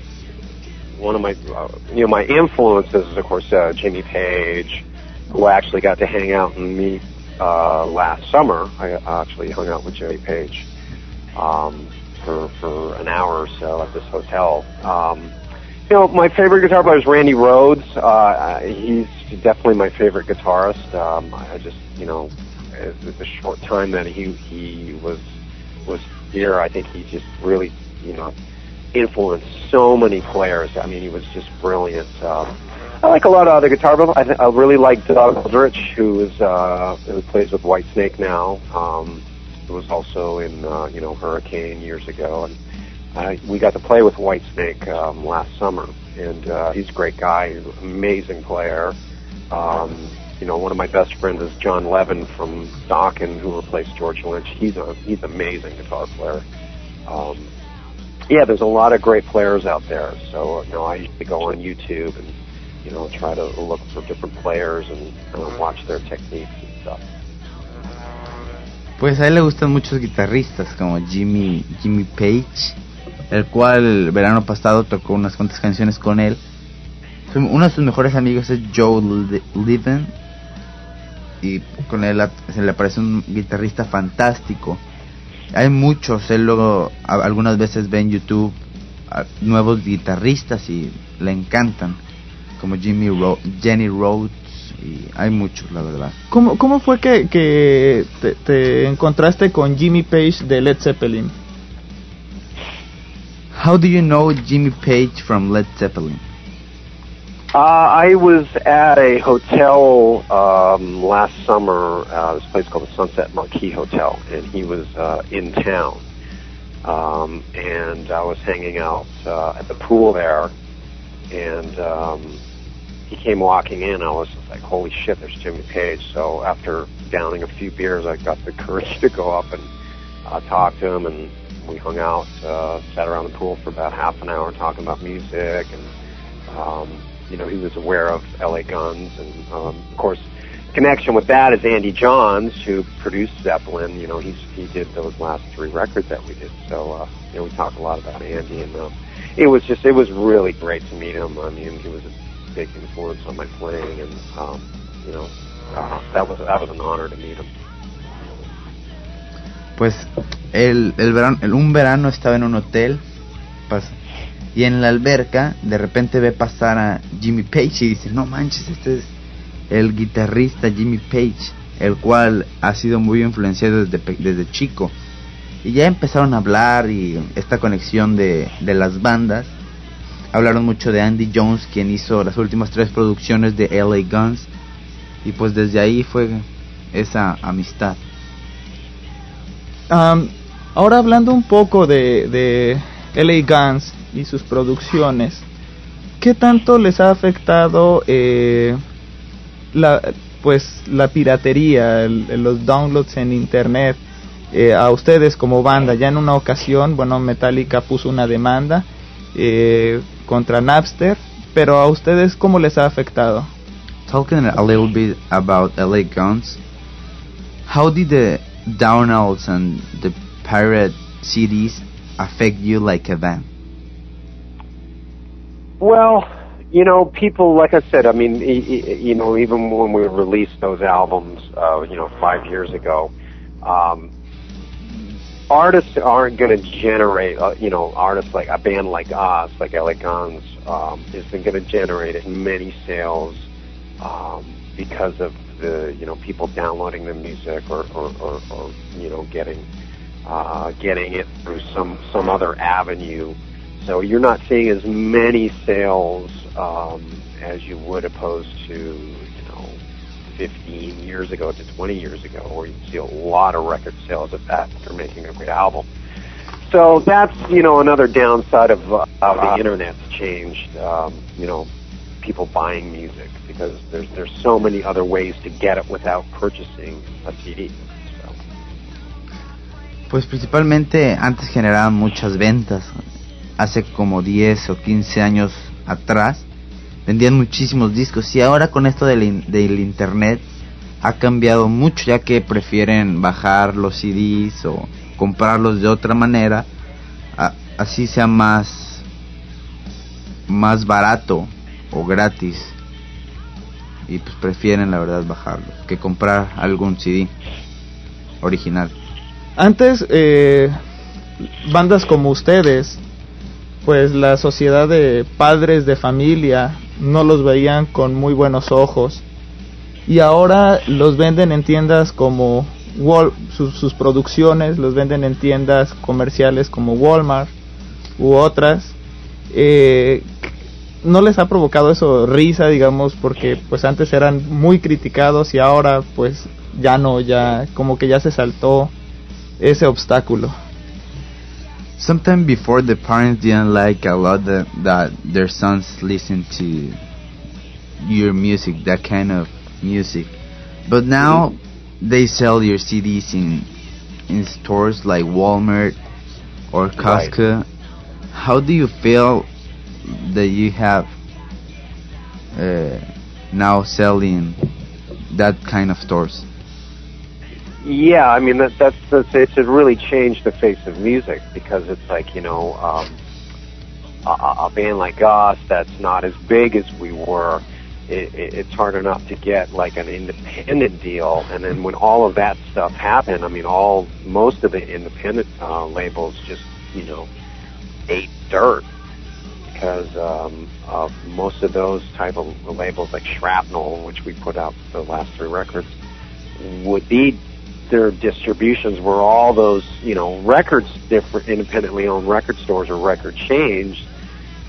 one of my, uh, you know, my influences is of course uh, Jimmy Page, who I actually got to hang out and meet uh, last summer. I actually hung out with Jimmy Page um, for for an hour or so at this hotel. Um, you know, my favorite guitar player is Randy Rhodes. Uh, he's definitely my favorite guitarist. Um, I just, you know, the short time that he he was was here, I think he just really, you know, influenced so many players. I mean, he was just brilliant. Um, I like a lot of other guitar players. I, th- I really like Doug Aldrich, who is uh, who plays with Whitesnake now. Um, who was also in uh, you know Hurricane years ago, and I, we got to play with Whitesnake um, last summer, and uh, he's a great guy, amazing player. Um, you know, one of my best friends is John Levin from Dokken, who replaced George Lynch. He's a he's amazing guitar player. Um, yeah, there's a lot of great players out there. So you know, I usually go on YouTube and you know try to look for different players and uh, watch their techniques and stuff. Pues a él le gustan muchos guitarristas como Jimmy Jimmy Page, el cual el verano pasado tocó unas cuantas canciones con él. Uno de sus mejores amigos es Joe Levin y con él se le parece un guitarrista fantástico. Hay muchos, él luego algunas veces ve en YouTube nuevos guitarristas y le encantan, como Jimmy Ro Jenny Rhodes y hay muchos, la verdad. ¿Cómo, cómo fue que, que te, te encontraste con Jimmy Page de Led Zeppelin? How do you know Jimmy Page from Led Zeppelin? Uh, I was at a hotel um, last summer, uh, this place called the Sunset Marquis Hotel, and he was uh, in town. Um, and I was hanging out uh, at the pool there, and um, he came walking in. I was just like, "Holy shit, there's Jimmy Page!" So after downing a few beers, I got the courage to go up and uh, talk to him, and we hung out, uh, sat around the pool for about half an hour talking about music and um, you know, he was aware of LA Guns, and um, of course, connection with that is Andy Johns, who produced Zeppelin. You know, he's he did those last three records that we did. So, uh, you know, we talked a lot about Andy, and uh, it was just it was really great to meet him. I mean, he was a big influence on my playing, and um, you know, uh, that was that was an honor to meet him. Pues el, el verano, el, un verano estaba en un hotel y en la alberca de repente ve pasar a Jimmy Page y dice, no manches, este es el guitarrista Jimmy Page, el cual ha sido muy influenciado desde, desde chico. Y ya empezaron a hablar y esta conexión de, de las bandas. Hablaron mucho de Andy Jones, quien hizo las últimas tres producciones de LA Guns. Y pues desde ahí fue esa amistad. Am, ahora hablando un poco de, LA Guns y sus producciones, ¿qué tanto les ha afectado eh, la, pues, la piratería, los downloads en internet eh, a ustedes como banda? Ya en una ocasión, bueno, Metallica puso una demanda eh, contra Napster, pero a ustedes ¿cómo les ha afectado? talking a little bit about LA Guns, how did the downloads and the pirate CDs affect you like a band? Well, you know, people, like I said, I mean, you know, even when we released those albums, uh, you know, five years ago, um, artists aren't going to generate, uh, you know, artists like a band like us, like LA Guns, um, isn't going to generate as many sales um, because of the, you know, people downloading the music or, or, or, or you know, getting uh, getting it through some some other avenue. So you're not seeing as many sales um, as you would opposed to 15 years ago to 20 years ago, where you see a lot of record sales of that for making a great album. So that's you know another downside of uh, how the internet's changed. Um, you know, people buying music because there's there's so many other ways to get it without purchasing a CD. Pues principalmente antes generaban muchas ventas. Hace como 10 o 15 años atrás vendían muchísimos discos y ahora con esto del, del internet ha cambiado mucho ya que prefieren bajar los CDs o comprarlos de otra manera así sea más más barato o gratis y pues prefieren la verdad bajarlos que comprar algún CD original. Antes, eh, bandas como ustedes, pues la sociedad de padres de familia no los veían con muy buenos ojos. Y ahora los venden en tiendas como Wal sus, sus producciones los venden en tiendas comerciales como Walmart u otras. Eh, no les ha provocado eso risa, digamos, porque pues antes eran muy criticados y ahora pues ya no, ya como que ya se saltó ese obstáculo. Sometime before the parents didn't like a lot that, that their sons listen to your music, that kind of music. But now they sell your CDs in in stores like Walmart or Right. Costco. How do you feel that you have uh, now selling that kind of stores? Yeah, I mean that, that's that's it's really changed the face of music because it's like you know um, a, a band like us that's not as big as we were. It, it, it's hard enough to get like an independent deal, and then when all of that stuff happened, I mean, all most of the independent uh, labels just you know ate dirt because um, of most of those type of labels like Shrapnel, which we put out the last three records, would be their distributions were all those you know records different independently owned record stores or record chains.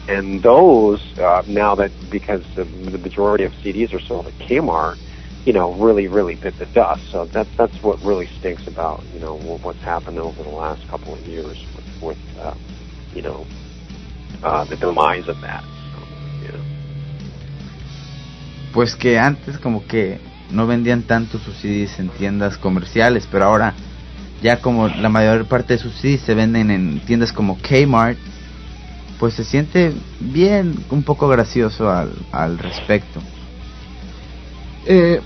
And those uh, now that because the, the majority of CDs are sold at Kmart you know really really bit the dust. So that's that's what really stinks about you know what's happened over the last couple of years with, with uh, you know uh, the demise of that. So, yeah. Pues que antes como que no vendían tanto sus CDs en tiendas comerciales, pero ahora ya como la mayor parte de sus CDs se venden en tiendas como Kmart, pues se siente bien, un poco gracioso al, al respecto. Eh,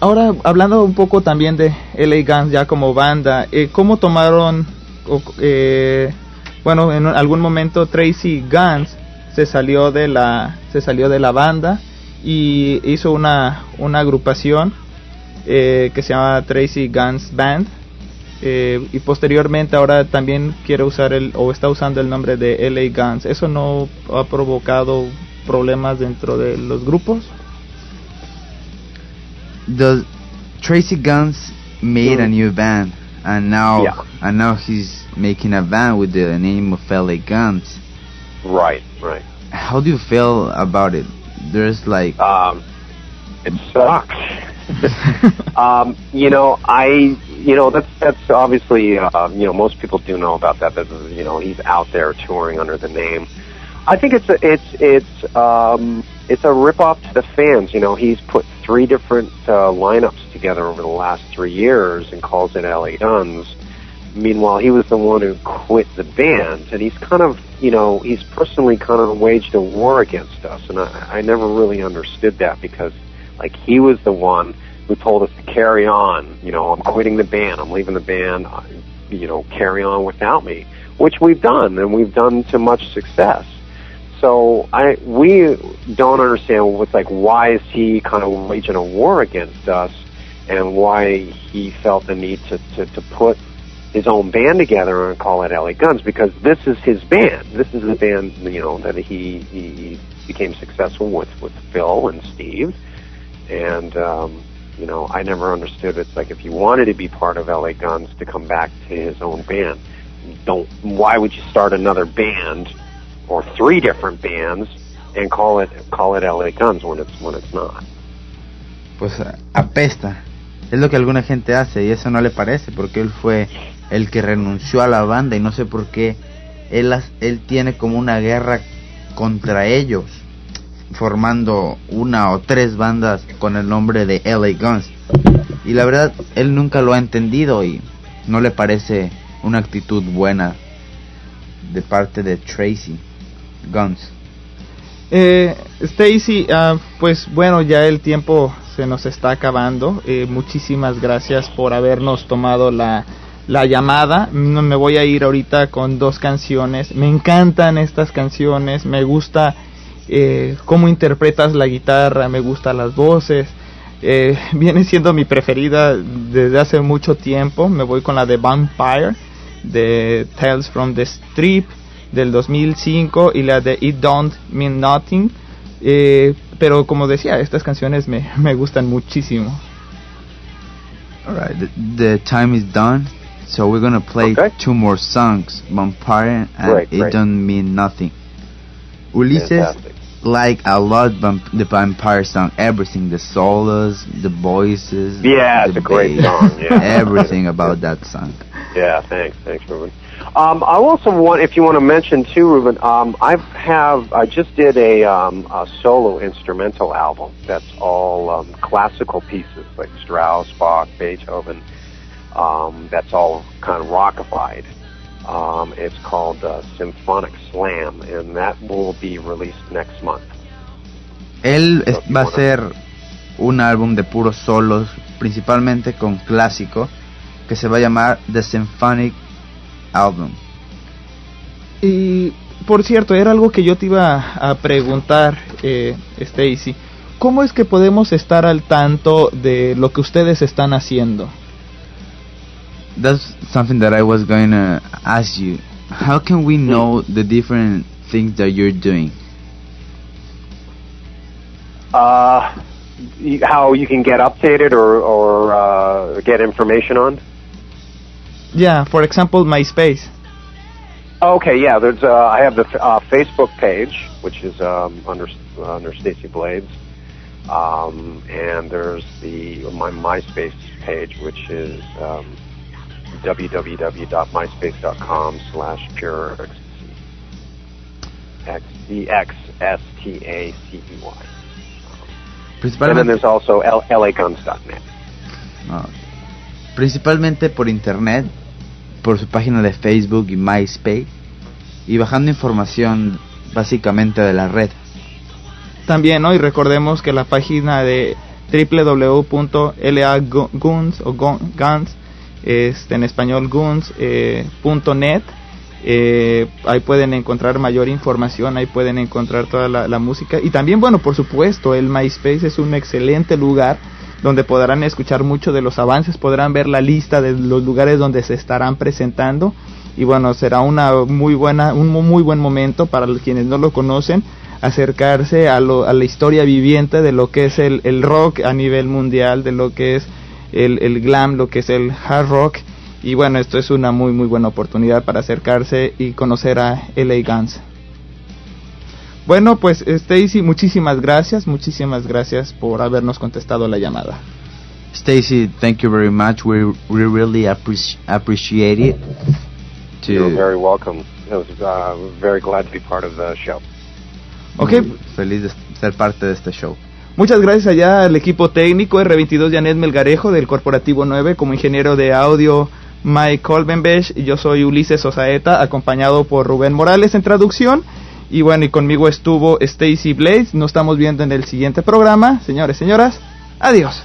ahora, hablando un poco también de LA Guns ya como banda, eh, ¿cómo tomaron, eh, bueno, en algún momento Tracy Guns se salió de la, se salió de la banda y hizo una, una agrupación eh, que se llama Tracy Guns Band eh, y posteriormente ahora también quiere usar el o está usando el nombre de LA Guns. ¿Eso no ha provocado problemas dentro de los grupos? The Tracy Guns made a new band, and now Yeah. and now he's making a band with the name of LA Guns. right right How do you feel about it? There's like um, it sucks. um, you know, I, you know, that's that's obviously, uh, you know, most people do know about that. That you know, he's out there touring under the name. I think it's a, it's it's um, it's a rip off to the fans. You know, he's put three different uh, lineups together over the last three years and calls it LA Guns. Meanwhile, he was the one who quit the band, and he's kind of, you know, he's personally kind of waged a war against us, and I, I never really understood that because, like, he was the one who told us to carry on. You know, I'm quitting the band, I'm leaving the band. uh, You know, carry on without me, which we've done, and we've done to much success. So I we don't understand what's like why is he kind of waging a war against us and why he felt the need to, to, to put his own band together and call it LA Guns because this is his band. This is the band you know that he, he became successful with with Phil and Steve and um you know, I never understood it's like if you wanted to be part of LA Guns to come back to his own band, don't why would you start another band or three different bands and call it call it LA Guns when it's when it's not. pues apesta. Es lo que alguna gente hace y eso no le parece porque él fue el que renunció a la banda y no sé por qué él, él tiene como una guerra contra ellos. formando una o tres bandas con el nombre de LA Guns. Y la verdad, él nunca lo ha entendido y no le parece una actitud buena de parte de Tracy Guns. Eh, Stacy, ah, pues bueno, ya el tiempo se nos está acabando. Eh, muchísimas gracias por habernos tomado la, la llamada. No, me voy a ir ahorita con dos canciones. Me encantan estas canciones. Me gusta eh, cómo interpretas la guitarra. Me gustan las voces. Eh, viene siendo mi preferida desde hace mucho tiempo. Me voy con la de Vampire de Tales from the Strip del 2005 y la de It Don't Mean Nothing. Eh, pero como decía, estas canciones me, me gustan muchísimo. Alright, the, the time is done. So we're gonna play Okay. two more songs, Vampire and Great, It great. Don't Mean Nothing. Ulises Fantastic. like a lot vamp- the Vampire song, everything, the solos, the voices, Yeah, the it's a great bass, song, yeah. everything about that song. Yeah, thanks, thanks, Ruben. Um, I also want, if you want to mention too, Ruben, um, I have, I just did a, um, a solo instrumental album that's all um, classical pieces like Strauss, Bach, Beethoven. Um, that's all kind of rockified. Um, it's called uh, Symphonic Slam, and that will be released next month. Él es- va a hacer un álbum de puros solos, principalmente con clásico, que se va a llamar The Symphonic Album. Y por cierto, era algo que yo te iba a preguntar, eh, Stacy. ¿Cómo es que podemos estar al tanto de lo que ustedes están haciendo? That's something that I was going to ask you. How can we know the different things that you're doing? Uh, y- how you can get updated or, or uh, get information on? Yeah, for example, MySpace. Okay, yeah. There's uh, I have the uh, Facebook page, which is um, under under Stacy Blades, um, and there's the my MySpace page, which is um, www.myspace.com slash pure ecstasy. X E X S T A C E Y. And then Principalmente, there's also L- laguns.net. no, principalmente por internet, por su página de Facebook y MySpace, y bajando información básicamente de la red. También, ¿no? Y recordemos que la página de www.laguns o gun- guns, este, en español guns, eh, eh, ahí pueden encontrar mayor información, ahí pueden encontrar toda la, música. Y también, bueno, por supuesto, el MySpace es un excelente lugar donde podrán escuchar mucho de los avances, podrán ver la lista de los lugares donde se estarán presentando y bueno, será una muy buena un mu- muy buen momento para quienes no lo conocen acercarse a, lo- a la historia viviente de lo que es el, el rock a nivel mundial, de lo que es el, el glam, lo que es el hard rock y bueno, esto es una muy muy buena oportunidad para acercarse y conocer a LA Guns. Bueno, pues Stacy, muchísimas gracias, muchísimas gracias por habernos contestado la llamada. Stacy, thank you very much. We we really appreci- appreciate it. To You're very welcome. I was uh, very glad to be part of the show. Ok, Feliz de ser parte de este show. Muchas gracias allá al equipo técnico R22 Janet Melgarejo del Corporativo 9 como ingeniero de audio Mike Colbenbesch y yo soy Ulises Osaeta acompañado por Rubén Morales en traducción. Y bueno y conmigo estuvo Stacy Blades. Nos estamos viendo en el siguiente programa. Señores señoras adiós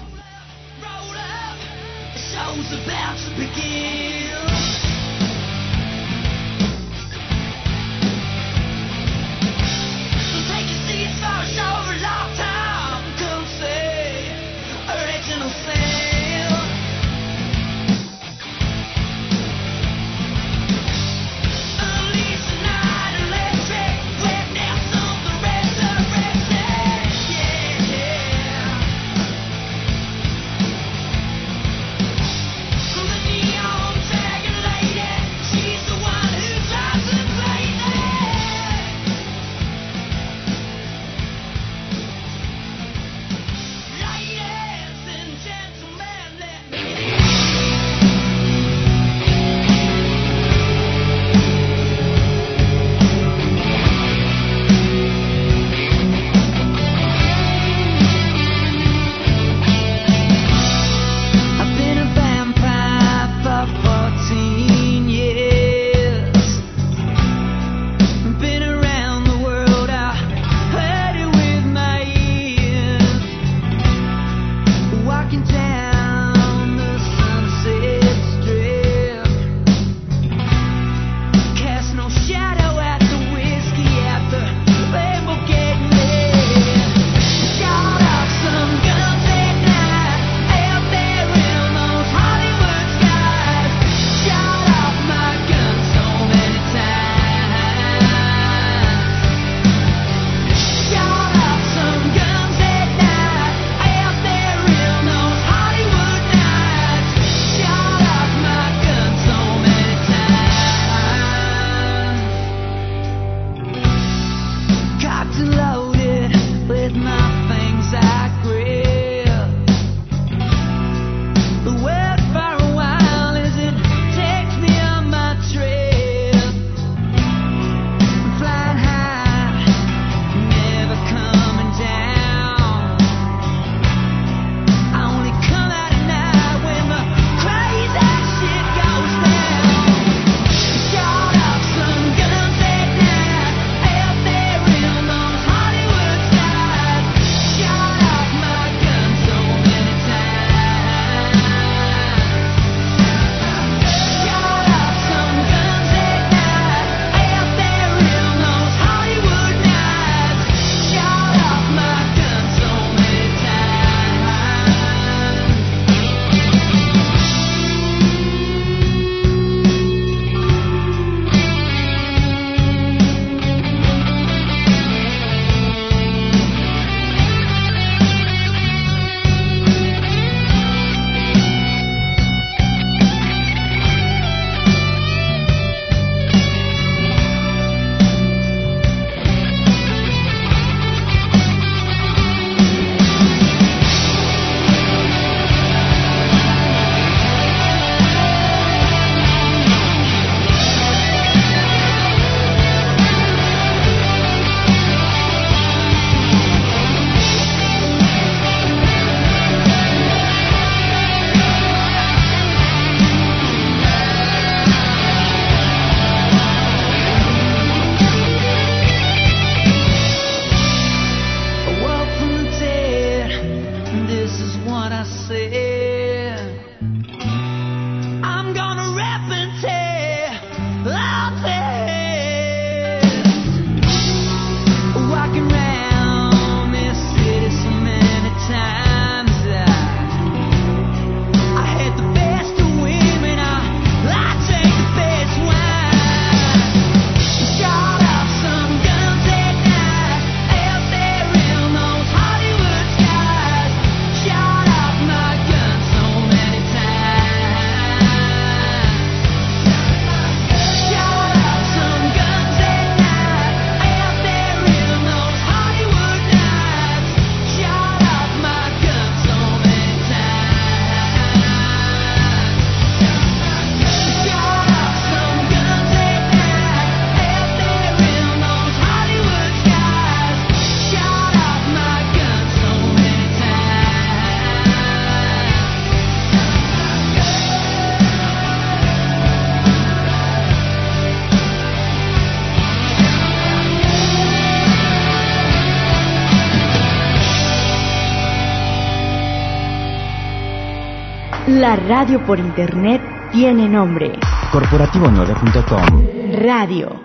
La radio por internet tiene nombre. Corporativo9.com. Radio.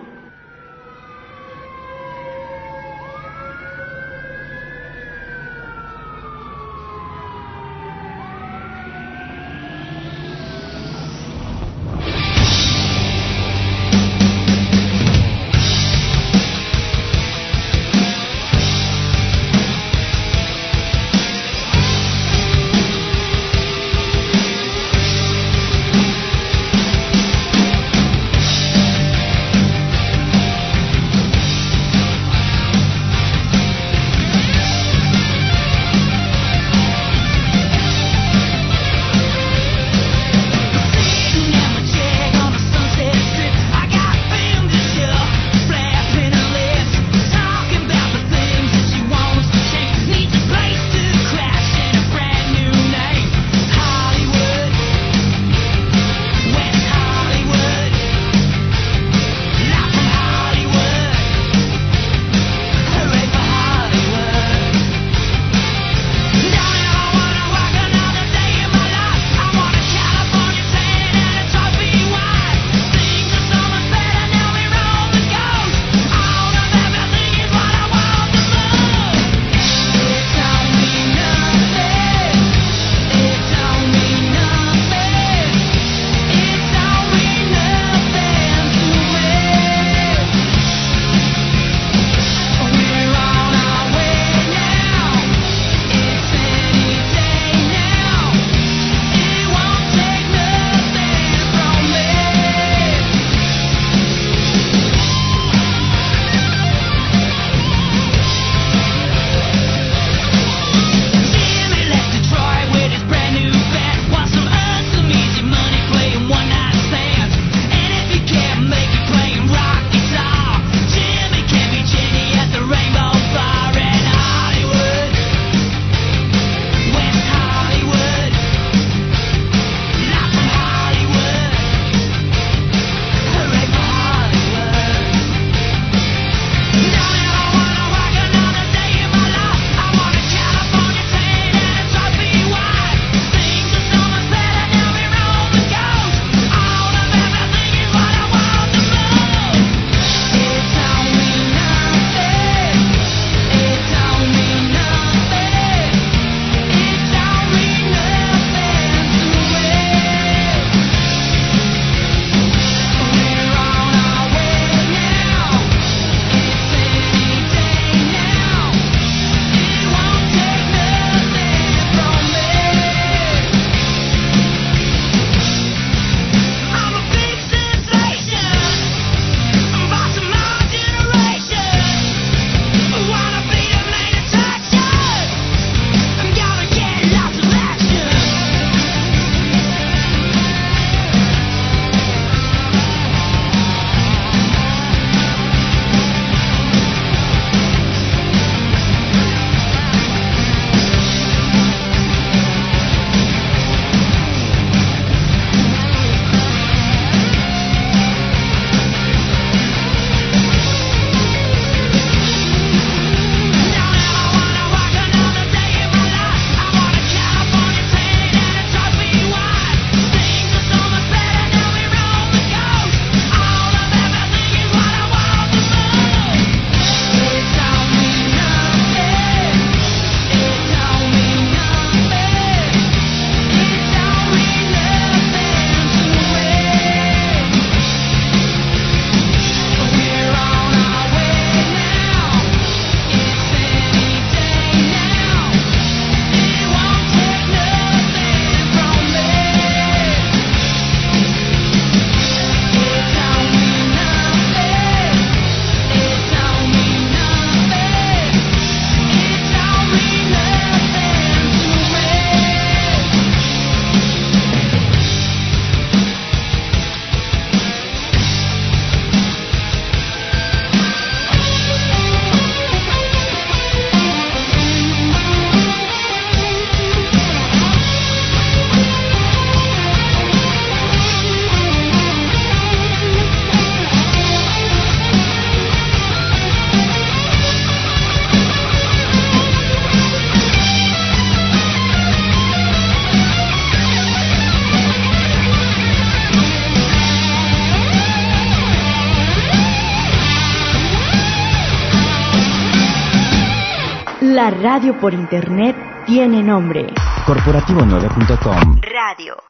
La radio por internet tiene nombre. Corporativo9.com Radio.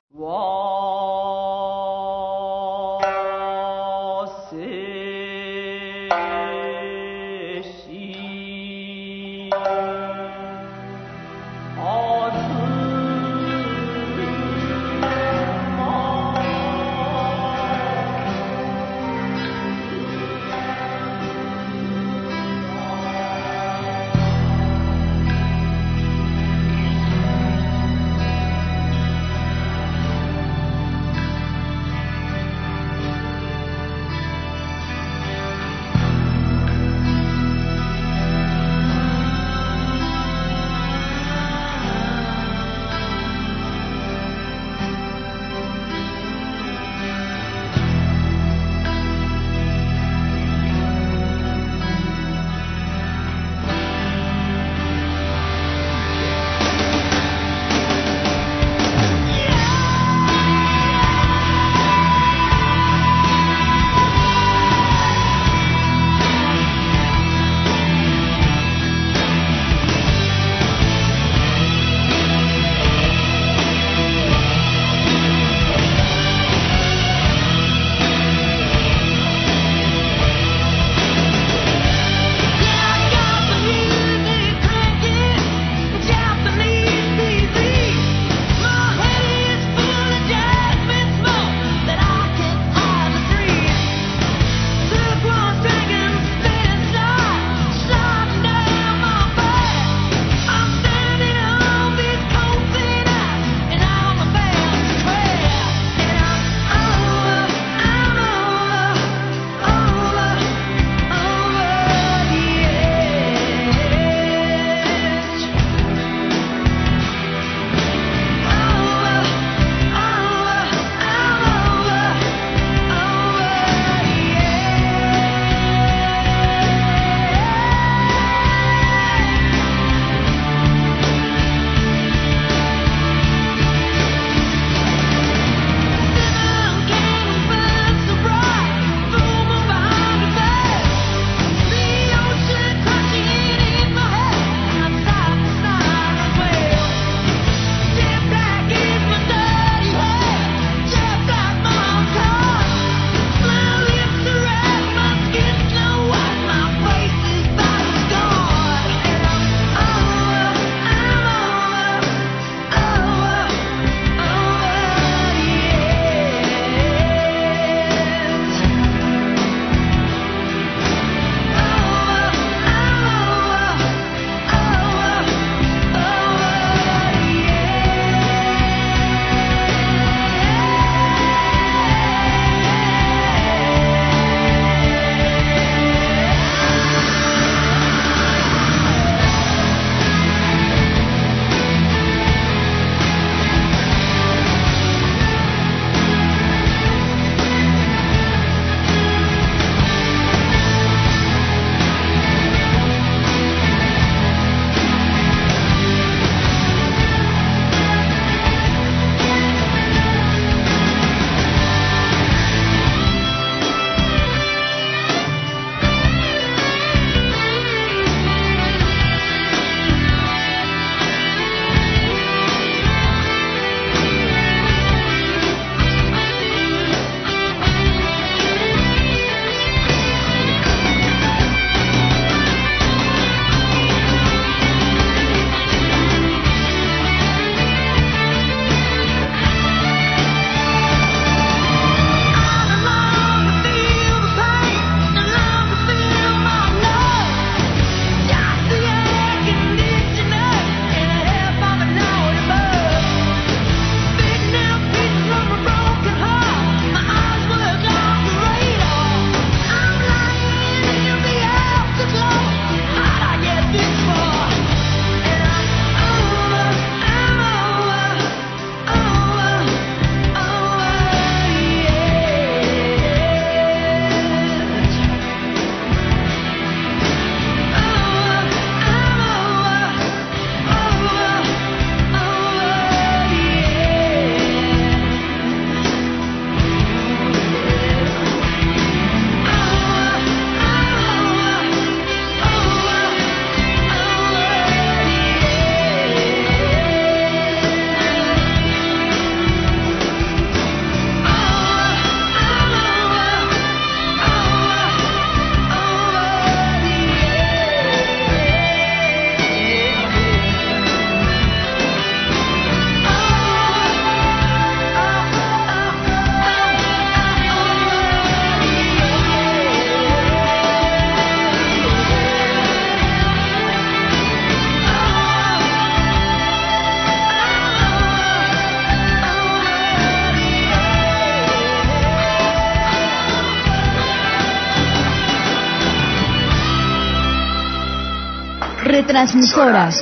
Retransmisoras.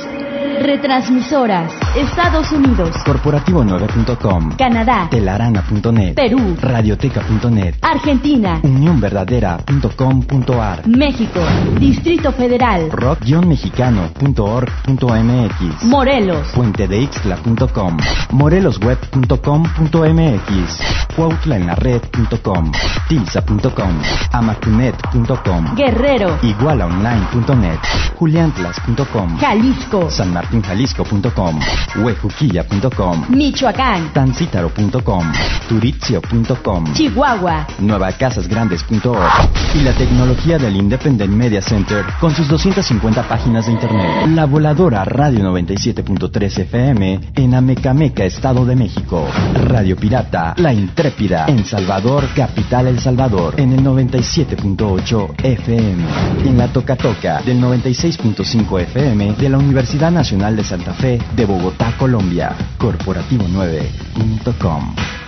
Retransmisoras. Estados Unidos. Corporativo9.com. Canadá. Telarana.net. Perú. Radioteca.net. Argentina. Unionverdadera.com.ar. México. Distrito Federal. rock-mexicano.org.mx. Morelos. puentedeixtla.com. morelosweb.com.mx. cuautlaenlared.com. tilsa.com. amacunet.com. Guerrero. igualaonline.net. juliantlas.com. Jalisco. sanmartinjalisco.com. huejuquilla.com. Michoacán. tancítaro.com. turitzio.com. Chihuahua. nuevacasasgrandes.org y la tecnología del Independent Media Center con sus 250 páginas de internet. La voladora Radio 97.3 FM en Amecameca, Estado de México. Radio Pirata, La Intrépida en Salvador, Capital El Salvador en el 97.8 FM. En la Toca Toca del 96.5 FM de la Universidad Nacional de Santa Fe de Bogotá, Colombia. Corporativo9.com.